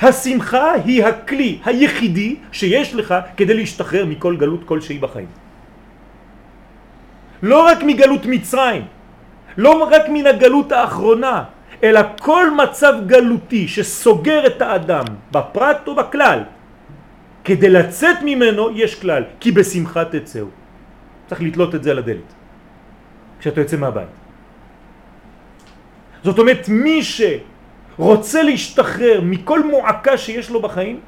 השמחה היא הכלי היחידי שיש לך כדי להשתחרר מכל גלות כלשהי בחיים. לא רק מגלות מצרים, לא רק מן הגלות האחרונה, אלא כל מצב גלותי שסוגר את האדם בפרט או בכלל, כדי לצאת ממנו יש כלל, כי בשמחה תצאו. צריך לתלות את זה על הדלת, כשאתה יוצא מהבית. זאת אומרת, מי שרוצה להשתחרר מכל מועקה שיש לו בחיים,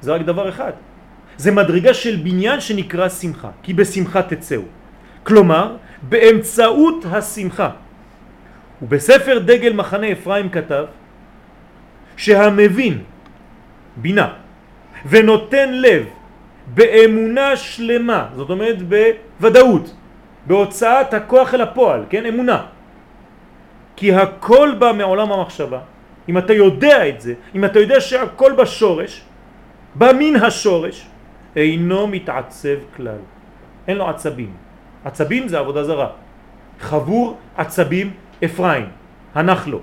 זה רק דבר אחד. זה מדרגה של בניין שנקרא שמחה, כי בשמחה תצאו. כלומר, באמצעות השמחה. ובספר דגל מחנה אפרים כתב שהמבין בינה ונותן לב באמונה שלמה, זאת אומרת בוודאות, בהוצאת הכוח אל הפועל, כן, אמונה. כי הכל בא מעולם המחשבה. אם אתה יודע את זה, אם אתה יודע שהכל בשורש, בא מן השורש, אינו מתעצב כלל. אין לו עצבים. עצבים זה עבודה זרה. חבור עצבים אפרים, הנחלו.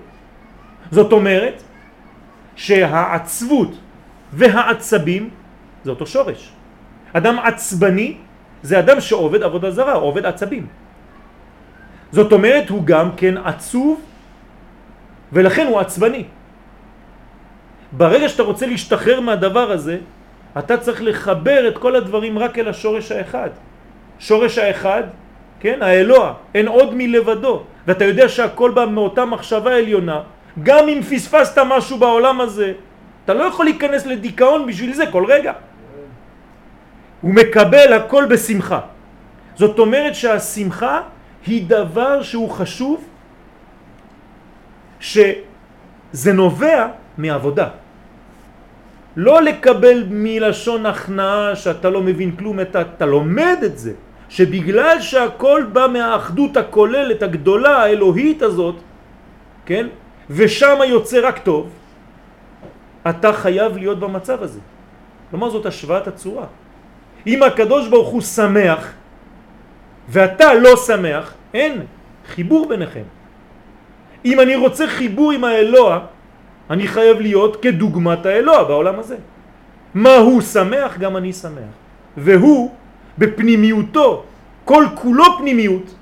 זאת אומרת שהעצבות והעצבים זה אותו שורש. אדם עצבני זה אדם שעובד עבודה זרה, עובד עצבים. זאת אומרת הוא גם כן עצוב ולכן הוא עצבני. ברגע שאתה רוצה להשתחרר מהדבר הזה, אתה צריך לחבר את כל הדברים רק אל השורש האחד. שורש האחד, כן, האלוה, אין עוד מלבדו. ואתה יודע שהכל בא מאותה מחשבה עליונה, גם אם פספסת משהו בעולם הזה, אתה לא יכול להיכנס לדיכאון בשביל זה כל רגע. הוא מקבל הכל בשמחה. זאת אומרת שהשמחה היא דבר שהוא חשוב, שזה נובע מעבודה. לא לקבל מלשון הכנעה שאתה לא מבין כלום, אתה, אתה לומד את זה. שבגלל שהכל בא מהאחדות הכוללת הגדולה האלוהית הזאת, כן? ושם יוצא רק טוב, אתה חייב להיות במצב הזה. כלומר זאת השוואת הצורה. אם הקדוש ברוך הוא שמח ואתה לא שמח, אין חיבור ביניכם. אם אני רוצה חיבור עם האלוה, אני חייב להיות כדוגמת האלוה בעולם הזה. מה הוא שמח, גם אני שמח. והוא בפנימיותו, כל כולו פנימיות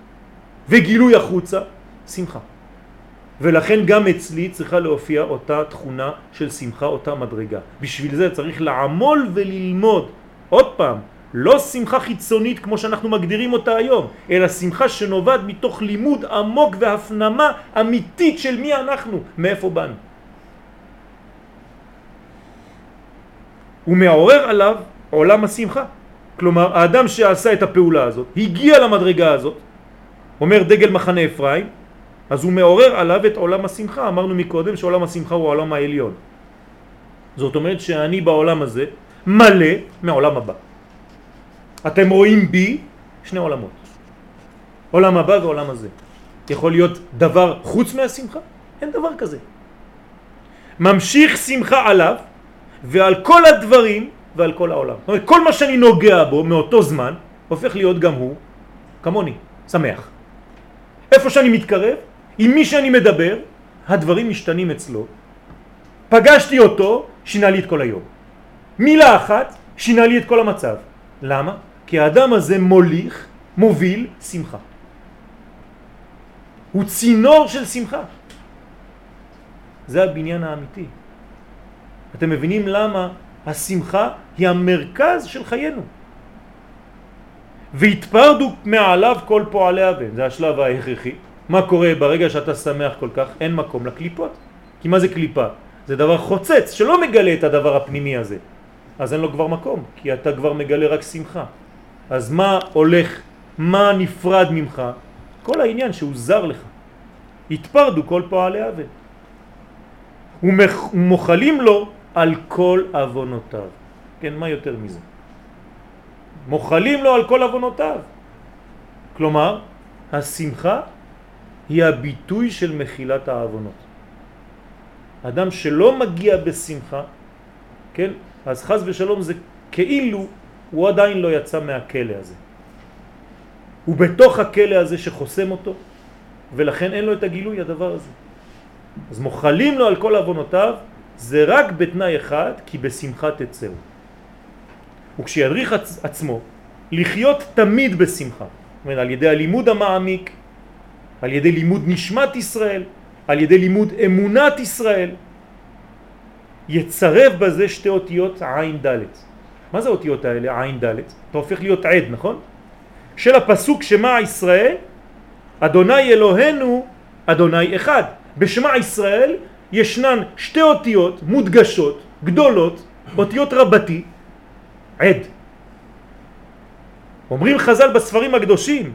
וגילוי החוצה, שמחה. ולכן גם אצלי צריכה להופיע אותה תכונה של שמחה, אותה מדרגה. בשביל זה צריך לעמול וללמוד. עוד פעם, לא שמחה חיצונית כמו שאנחנו מגדירים אותה היום, אלא שמחה שנובעת מתוך לימוד עמוק והפנמה אמיתית של מי אנחנו, מאיפה באנו. הוא מעורר עליו עולם השמחה. כלומר, האדם שעשה את הפעולה הזאת, הגיע למדרגה הזאת, אומר דגל מחנה אפרים, אז הוא מעורר עליו את עולם השמחה. אמרנו מקודם שעולם השמחה הוא העולם העליון. זאת אומרת שאני בעולם הזה מלא מעולם הבא. אתם רואים בי שני עולמות. עולם הבא ועולם הזה. יכול להיות דבר חוץ מהשמחה? אין דבר כזה. ממשיך שמחה עליו ועל כל הדברים ועל כל העולם. זאת אומרת, כל מה שאני נוגע בו מאותו זמן הופך להיות גם הוא כמוני, שמח. איפה שאני מתקרב, עם מי שאני מדבר, הדברים משתנים אצלו. פגשתי אותו, שינה לי את כל היום. מילה אחת, שינה לי את כל המצב. למה? כי האדם הזה מוליך, מוביל שמחה. הוא צינור של שמחה. זה הבניין האמיתי. אתם מבינים למה השמחה היא המרכז של חיינו. והתפרדו מעליו כל פועלי הבן, זה השלב ההכרחי. מה קורה ברגע שאתה שמח כל כך? אין מקום לקליפות. כי מה זה קליפה? זה דבר חוצץ שלא מגלה את הדבר הפנימי הזה. אז אין לו כבר מקום, כי אתה כבר מגלה רק שמחה. אז מה הולך, מה נפרד ממך? כל העניין שהוא זר לך. התפרדו כל פועלי אבן. ומוכלים לו על כל אבונותיו. כן, מה יותר מזה? מוכלים לו על כל אבונותיו. כלומר, השמחה היא הביטוי של מחילת האבונות. אדם שלא מגיע בשמחה, כן, אז חז ושלום זה כאילו הוא עדיין לא יצא מהכלא הזה. ובתוך הכלא הזה שחוסם אותו, ולכן אין לו את הגילוי הדבר הזה. אז מוכלים לו על כל אבונותיו, זה רק בתנאי אחד, כי בשמחה תצאו. וכשידריך עצ עצמו לחיות תמיד בשמחה, זאת אומרת, על ידי הלימוד המעמיק, על ידי לימוד נשמת ישראל, על ידי לימוד אמונת ישראל, יצרב בזה שתי אותיות עין ד'. מה זה אותיות האלה, עין ד'? אתה הופך להיות עד, נכון? של הפסוק שמע ישראל, אדוני אלוהינו, אדוני אחד. בשמע ישראל ישנן שתי אותיות מודגשות, גדולות, אותיות רבתי, עד. אומרים חז"ל בספרים הקדושים,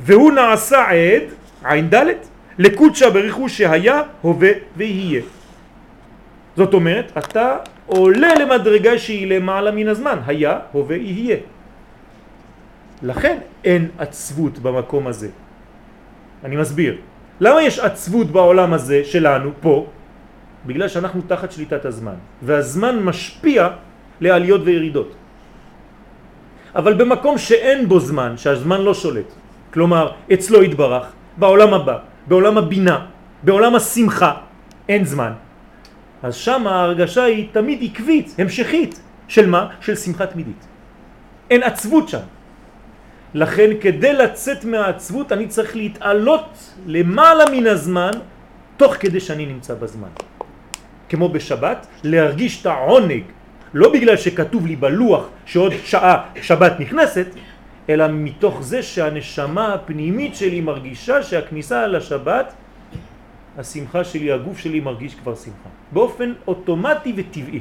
והוא נעשה עד, עין ד', לקודשה בריחו שהיה, הווה ויהיה. זאת אומרת, אתה עולה למדרגה שהיא למעלה מן הזמן, היה, הווה, יהיה. לכן אין עצבות במקום הזה. אני מסביר. למה יש עצבות בעולם הזה שלנו, פה? בגלל שאנחנו תחת שליטת הזמן, והזמן משפיע לעליות וירידות. אבל במקום שאין בו זמן, שהזמן לא שולט, כלומר אצלו יתברך, בעולם הבא, בעולם הבינה, בעולם השמחה, אין זמן. אז שם ההרגשה היא תמיד עקבית, המשכית. של מה? של שמחה תמידית. אין עצבות שם. לכן כדי לצאת מהעצבות אני צריך להתעלות למעלה מן הזמן תוך כדי שאני נמצא בזמן. כמו בשבת, להרגיש את העונג, לא בגלל שכתוב לי בלוח שעוד שעה שבת נכנסת, אלא מתוך זה שהנשמה הפנימית שלי מרגישה שהכניסה לשבת, השמחה שלי, הגוף שלי מרגיש כבר שמחה. באופן אוטומטי וטבעי.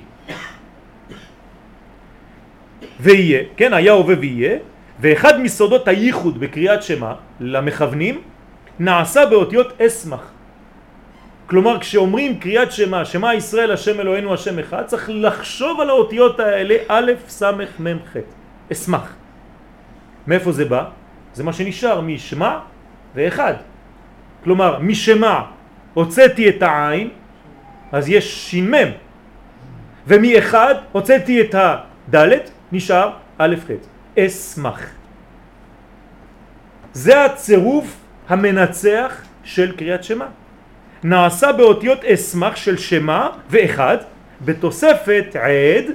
ויהיה, כן, היה הווה ויהיה, ואחד מסודות הייחוד בקריאת שמה למכוונים נעשה באותיות אסמך. כלומר כשאומרים קריאת שמה, שמה ישראל השם אלוהינו השם אחד, צריך לחשוב על האותיות האלה א' ס' מ' ח', אסמך. מאיפה זה בא? זה מה שנשאר משמע ואחד. כלומר משמע הוצאתי את העין, אז יש ש"מ, ומאחד הוצאתי את הדלת, נשאר א' ח', אסמך. זה הצירוף המנצח של קריאת שמה. נעשה באותיות אסמך של שמה ואחד, בתוספת עד,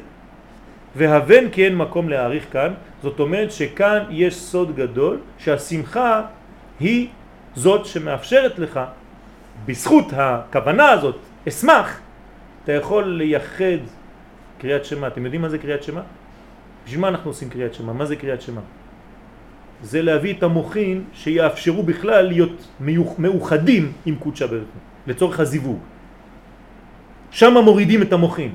והבן כי אין מקום להעריך כאן, זאת אומרת שכאן יש סוד גדול שהשמחה היא זאת שמאפשרת לך, בזכות הכוונה הזאת, אסמך, אתה יכול לייחד קריאת שמה. אתם יודעים מה זה קריאת שמה? בשביל מה אנחנו עושים קריאת שמה? מה זה קריאת שמה? זה להביא את המוחין שיאפשרו בכלל להיות מאוחדים עם קודשה ברוך לצורך הזיווג. שם מורידים את המוחין.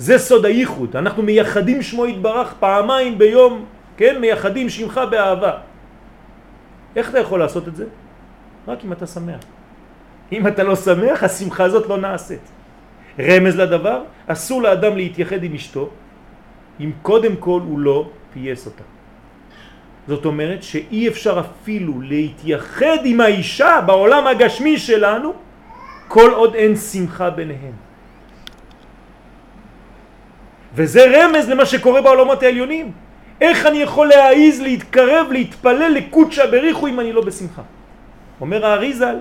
זה סוד הייחוד, אנחנו מייחדים שמו יתברך פעמיים ביום, כן? מייחדים שמך באהבה. איך אתה יכול לעשות את זה? רק אם אתה שמח. אם אתה לא שמח, השמחה הזאת לא נעשית. רמז לדבר, אסור לאדם להתייחד עם אשתו, אם קודם כל הוא לא פייס אותה. זאת אומרת שאי אפשר אפילו להתייחד עם האישה בעולם הגשמי שלנו, כל עוד אין שמחה ביניהם. וזה רמז למה שקורה בעולמות העליונים. איך אני יכול להעיז, להתקרב, להתפלל לקודשה בריחו אם אני לא בשמחה? אומר האריזל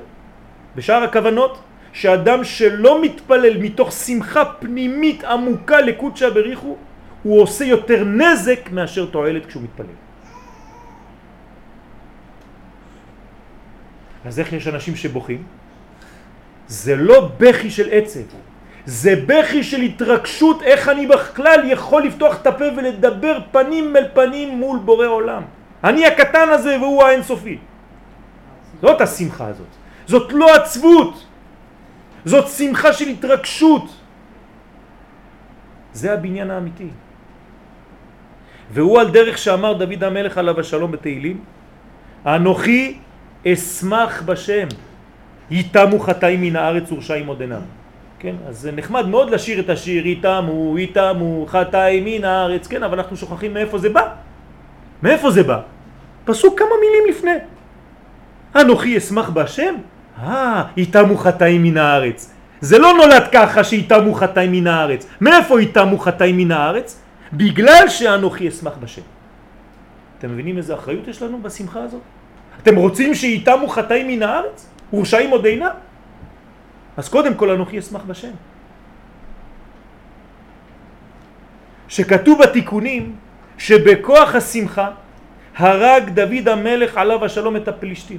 בשאר הכוונות שאדם שלא מתפלל מתוך שמחה פנימית עמוקה לקודשה בריחו הוא עושה יותר נזק מאשר תועלת כשהוא מתפלל. אז איך יש אנשים שבוכים? זה לא בכי של עצב, זה בכי של התרגשות איך אני בכלל יכול לפתוח את הפה ולדבר פנים אל פנים מול בורא עולם. אני הקטן הזה והוא האינסופי. זאת השמחה הזאת. זאת לא עצבות, זאת שמחה של התרגשות. זה הבניין האמיתי. והוא על דרך שאמר דוד המלך עליו השלום בתהילים, אנוכי אשמח בשם, יתמו חטאי מן הארץ ורשעים עוד אינם. כן, אז זה נחמד מאוד לשיר את השיר, יתמו, יתמו, חטאי מן הארץ, כן, אבל אנחנו שוכחים מאיפה זה בא. מאיפה זה בא? פסוק כמה מילים לפני. אנוכי אשמח בהשם? אה, יתמו חטאי מן הארץ. זה לא נולד ככה שיתמו חטאי מן הארץ. מאיפה יתמו חטאי מן הארץ? בגלל שאנוכי אשמח בשם. אתם מבינים איזה אחריות יש לנו בשמחה הזאת? אתם רוצים שיתמו חטאי מן הארץ? ורשעים עוד אינם. אז קודם כל אנוכי אשמח בשם. שכתוב בתיקונים שבכוח השמחה הרג דוד המלך עליו השלום את הפלישתים.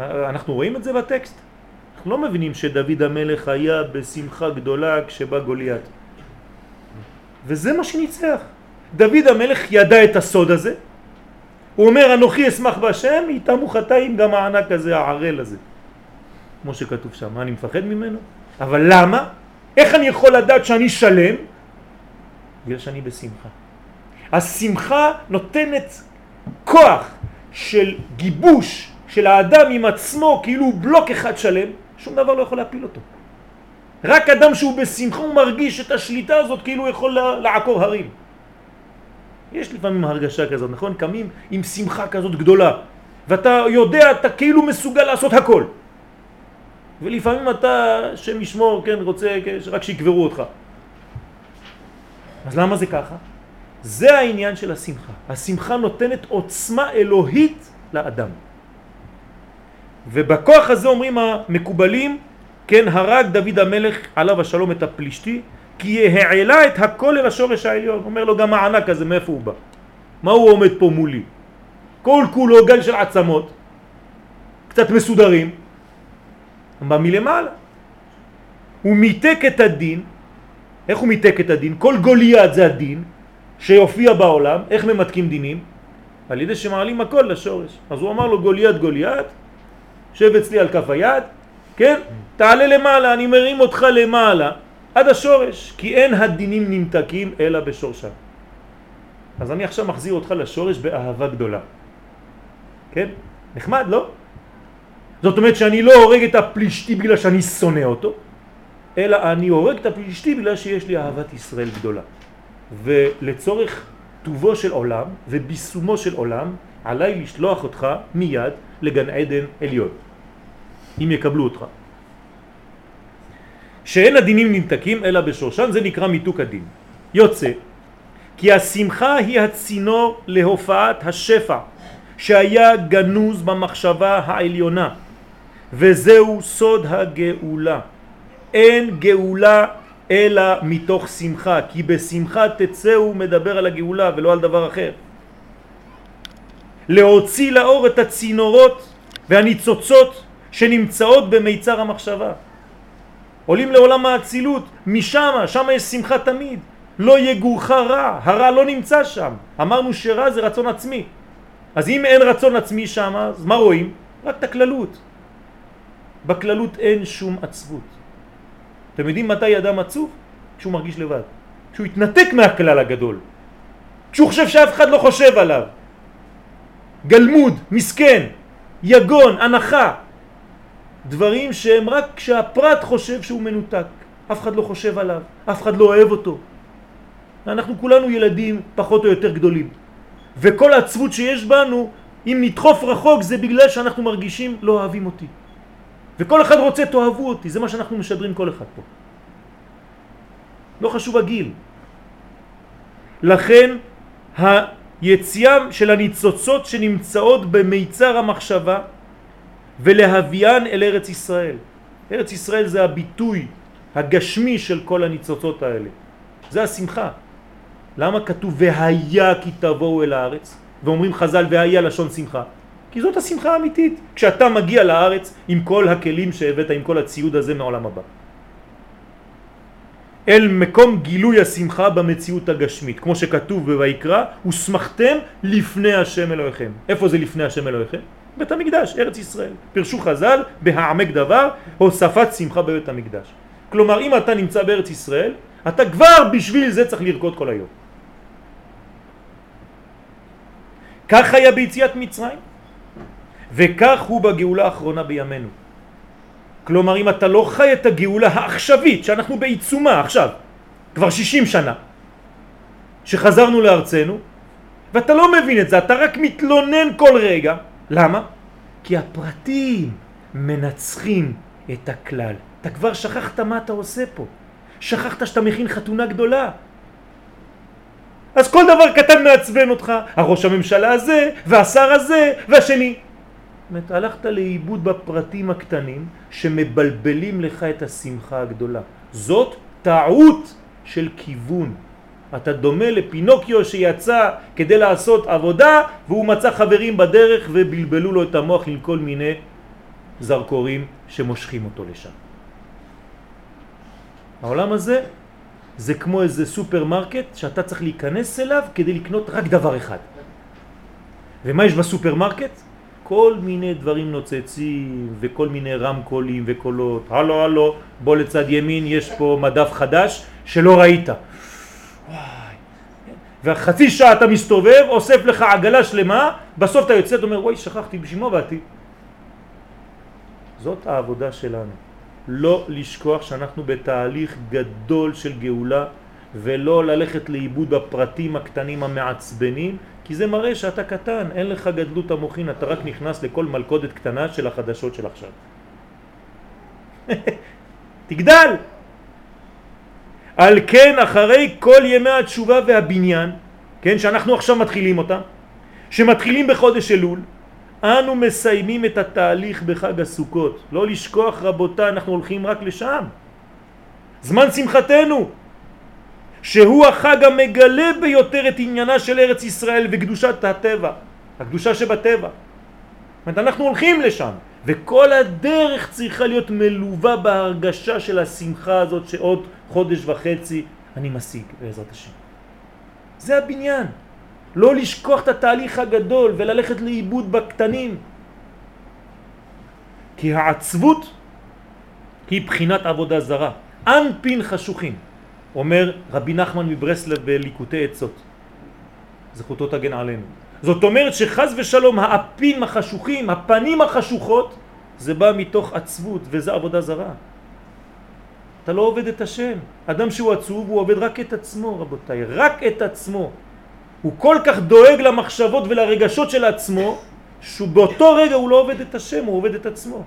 אנחנו רואים את זה בטקסט. אנחנו לא מבינים שדוד המלך היה בשמחה גדולה כשבא גוליית. וזה מה שניצח. דוד המלך ידע את הסוד הזה. הוא אומר אנוכי אשמח בהשם, יתמו חטאים גם הענק הזה, הערל הזה. כמו שכתוב שם, אני מפחד ממנו? אבל למה? איך אני יכול לדעת שאני שלם? בגלל שאני בשמחה. השמחה נותנת כוח של גיבוש של האדם עם עצמו כאילו הוא בלוק אחד שלם, שום דבר לא יכול להפיל אותו. רק אדם שהוא בשמחה הוא מרגיש את השליטה הזאת כאילו הוא יכול לעקור הרים. יש לפעמים הרגשה כזאת, נכון? קמים עם שמחה כזאת גדולה ואתה יודע, אתה כאילו מסוגל לעשות הכל. ולפעמים אתה, שם ישמור, כן, רוצה רק שיקברו אותך. אז למה זה ככה? זה העניין של השמחה. השמחה נותנת עוצמה אלוהית לאדם. ובכוח הזה אומרים המקובלים, כן, הרג דוד המלך עליו השלום את הפלישתי, כי העלה את הכל אל השורש העליון. אומר לו גם הענק הזה, מאיפה הוא בא? מה הוא עומד פה מולי? כל כולו גל של עצמות, קצת מסודרים, בא מלמעלה. הוא מיתק את הדין, איך הוא מיתק את הדין? כל גוליית זה הדין שיופיע בעולם, איך ממתקים דינים? על ידי שמעלים הכל לשורש. אז הוא אמר לו גוליית גוליית, שב אצלי על כף היד, כן? תעלה למעלה, אני מרים אותך למעלה, עד השורש, כי אין הדינים נמתקים אלא בשורשם. אז אני עכשיו מחזיר אותך לשורש באהבה גדולה. כן? נחמד, לא? זאת אומרת שאני לא הורג את הפלישתי בגלל שאני שונא אותו, אלא אני הורג את הפלישתי בגלל שיש לי אהבת ישראל גדולה. ולצורך טובו של עולם וביסומו של עולם, עליי לשלוח אותך מיד לגן עדן עליון, אם יקבלו אותך. שאין הדינים נמתקים אלא בשורשן, זה נקרא מיתוק הדין. יוצא כי השמחה היא הצינור להופעת השפע שהיה גנוז במחשבה העליונה וזהו סוד הגאולה. אין גאולה אלא מתוך שמחה, כי בשמחה תצא הוא מדבר על הגאולה ולא על דבר אחר. להוציא לאור את הצינורות והניצוצות שנמצאות במיצר המחשבה. עולים לעולם האצילות, משם, שם יש שמחה תמיד. לא יגורך רע, הרע לא נמצא שם. אמרנו שרע זה רצון עצמי. אז אם אין רצון עצמי שם, אז מה רואים? רק את הכללות. בכללות אין שום עצבות. אתם יודעים מתי אדם עצוב? כשהוא מרגיש לבד. כשהוא התנתק מהכלל הגדול. כשהוא חושב שאף אחד לא חושב עליו. גלמוד, מסכן, יגון, הנחה. דברים שהם רק כשהפרט חושב שהוא מנותק. אף אחד לא חושב עליו, אף אחד לא אוהב אותו. אנחנו כולנו ילדים פחות או יותר גדולים. וכל העצבות שיש בנו, אם נדחוף רחוק זה בגלל שאנחנו מרגישים לא אוהבים אותי. וכל אחד רוצה תאהבו אותי, זה מה שאנחנו משדרים כל אחד פה. לא חשוב הגיל. לכן היציאה של הניצוצות שנמצאות במיצר המחשבה ולהביאן אל ארץ ישראל. ארץ ישראל זה הביטוי הגשמי של כל הניצוצות האלה. זה השמחה. למה כתוב והיה כי תבואו אל הארץ? ואומרים חז"ל והיה לשון שמחה. כי זאת השמחה האמיתית, כשאתה מגיע לארץ עם כל הכלים שהבאת, עם כל הציוד הזה מעולם הבא. אל מקום גילוי השמחה במציאות הגשמית, כמו שכתוב בויקרא, ושמחתם לפני השם אלוהיכם. איפה זה לפני השם אלוהיכם? בית המקדש, ארץ ישראל. פרשו חז"ל, בהעמק דבר, הוספת שמחה בבית המקדש. כלומר, אם אתה נמצא בארץ ישראל, אתה כבר בשביל זה צריך לרקוד כל היום. כך היה ביציאת מצרים. וכך הוא בגאולה האחרונה בימינו. כלומר, אם אתה לא חי את הגאולה העכשווית, שאנחנו בעיצומה עכשיו, כבר 60 שנה, שחזרנו לארצנו, ואתה לא מבין את זה, אתה רק מתלונן כל רגע. למה? כי הפרטים מנצחים את הכלל. אתה כבר שכחת מה אתה עושה פה. שכחת שאתה מכין חתונה גדולה. אז כל דבר קטן מעצבן אותך, הראש הממשלה הזה, והשר הזה, והשני. אומרת, הלכת לאיבוד בפרטים הקטנים שמבלבלים לך את השמחה הגדולה. זאת טעות של כיוון. אתה דומה לפינוקיו שיצא כדי לעשות עבודה והוא מצא חברים בדרך ובלבלו לו את המוח עם כל מיני זרקורים שמושכים אותו לשם. העולם הזה זה כמו איזה סופרמרקט שאתה צריך להיכנס אליו כדי לקנות רק דבר אחד. ומה יש בסופרמרקט? כל מיני דברים נוצצים וכל מיני רמקולים וקולות. הלו, הלו, בוא לצד ימין, יש פה מדף חדש שלא ראית. והחצי שעה אתה מסתובב, אוסף לך עגלה שלמה, בסוף אתה יוצא, אתה אומר, וואי, שכחתי, בשביל מה באתי? זאת העבודה שלנו. לא לשכוח שאנחנו בתהליך גדול של גאולה ולא ללכת לאיבוד בפרטים הקטנים המעצבנים כי זה מראה שאתה קטן, אין לך גדלות המוחין, אתה רק נכנס לכל מלכודת קטנה של החדשות של עכשיו. תגדל! על כן אחרי כל ימי התשובה והבניין, כן, שאנחנו עכשיו מתחילים אותם, שמתחילים בחודש אלול, אנו מסיימים את התהליך בחג הסוכות. לא לשכוח רבותה, אנחנו הולכים רק לשם. זמן שמחתנו, שהוא החג המגלה ביותר את עניינה של ארץ ישראל וקדושת הטבע, הקדושה שבטבע. זאת אומרת, אנחנו הולכים לשם, וכל הדרך צריכה להיות מלווה בהרגשה של השמחה הזאת שעוד חודש וחצי אני משיג בעזרת השם. זה הבניין. לא לשכוח את התהליך הגדול וללכת לאיבוד בקטנים. כי העצבות היא בחינת עבודה זרה. אנפין חשוכים, אומר רבי נחמן מברסלב בליקוטי עצות. זכותו תגן עלינו. זאת אומרת שחז ושלום האפים החשוכים, הפנים החשוכות, זה בא מתוך עצבות וזה עבודה זרה. אתה לא עובד את השם. אדם שהוא עצוב הוא עובד רק את עצמו רבותיי, רק את עצמו. הוא כל כך דואג למחשבות ולרגשות של עצמו, שבאותו רגע הוא לא עובד את השם, הוא עובד את עצמו.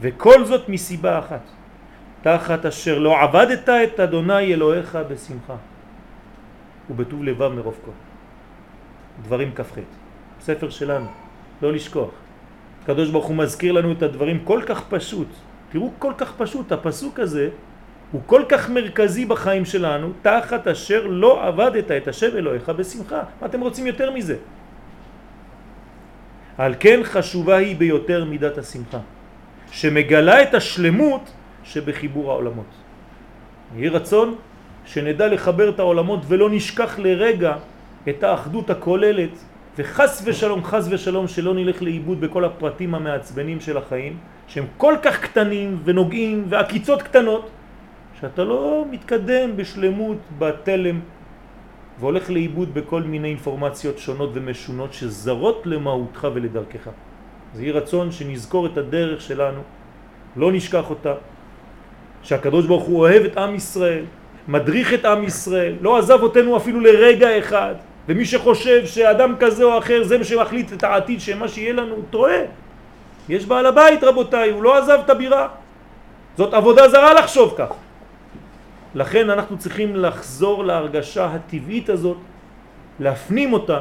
וכל זאת מסיבה אחת, תחת אשר לא עבדת את אדוני אלוהיך בשמחה ובטוב לבב מרוב כל. דברים כ"ח, ספר שלנו, לא לשכוח. הקדוש ברוך הוא מזכיר לנו את הדברים כל כך פשוט. תראו כל כך פשוט, הפסוק הזה הוא כל כך מרכזי בחיים שלנו, תחת אשר לא עבדת את השם אלוהיך בשמחה. מה אתם רוצים יותר מזה? על כן חשובה היא ביותר מידת השמחה, שמגלה את השלמות שבחיבור העולמות. יהי רצון שנדע לחבר את העולמות ולא נשכח לרגע את האחדות הכוללת וחס ושלום, חס ושלום שלא נלך לאיבוד בכל הפרטים המעצבנים של החיים שהם כל כך קטנים ונוגעים ועקיצות קטנות שאתה לא מתקדם בשלמות בתלם והולך לאיבוד בכל מיני אינפורמציות שונות ומשונות שזרות למהותך ולדרכך. זה יהיה רצון שנזכור את הדרך שלנו, לא נשכח אותה, שהקדוש ברוך הוא אוהב את עם ישראל, מדריך את עם ישראל, לא עזב אותנו אפילו לרגע אחד, ומי שחושב שאדם כזה או אחר זה מה שמחליט את העתיד שמה שיהיה לנו, הוא טועה. יש בעל הבית רבותיי, הוא לא עזב את הבירה. זאת עבודה זרה לחשוב כך. לכן אנחנו צריכים לחזור להרגשה הטבעית הזאת, להפנים אותה,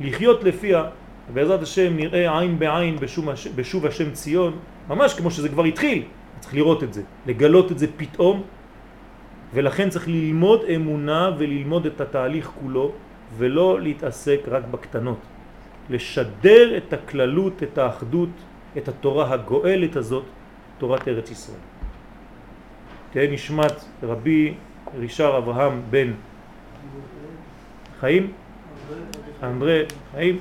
לחיות לפיה, ובעזרת השם נראה עין בעין בשוב השם ציון, ממש כמו שזה כבר התחיל, צריך לראות את זה, לגלות את זה פתאום, ולכן צריך ללמוד אמונה וללמוד את התהליך כולו, ולא להתעסק רק בקטנות. לשדר את הכללות, את האחדות, את התורה הגואלת הזאת, תורת ארץ ישראל. תהיה נשמת רבי רישר אברהם בן חיים, אנדרי חיים,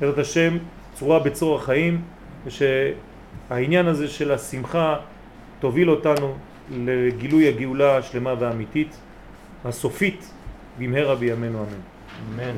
בעזרת השם, צורה בצור החיים, ושהעניין הזה של השמחה תוביל אותנו לגילוי הגאולה השלמה והאמיתית, הסופית, במהרה בימינו אמן. אמן.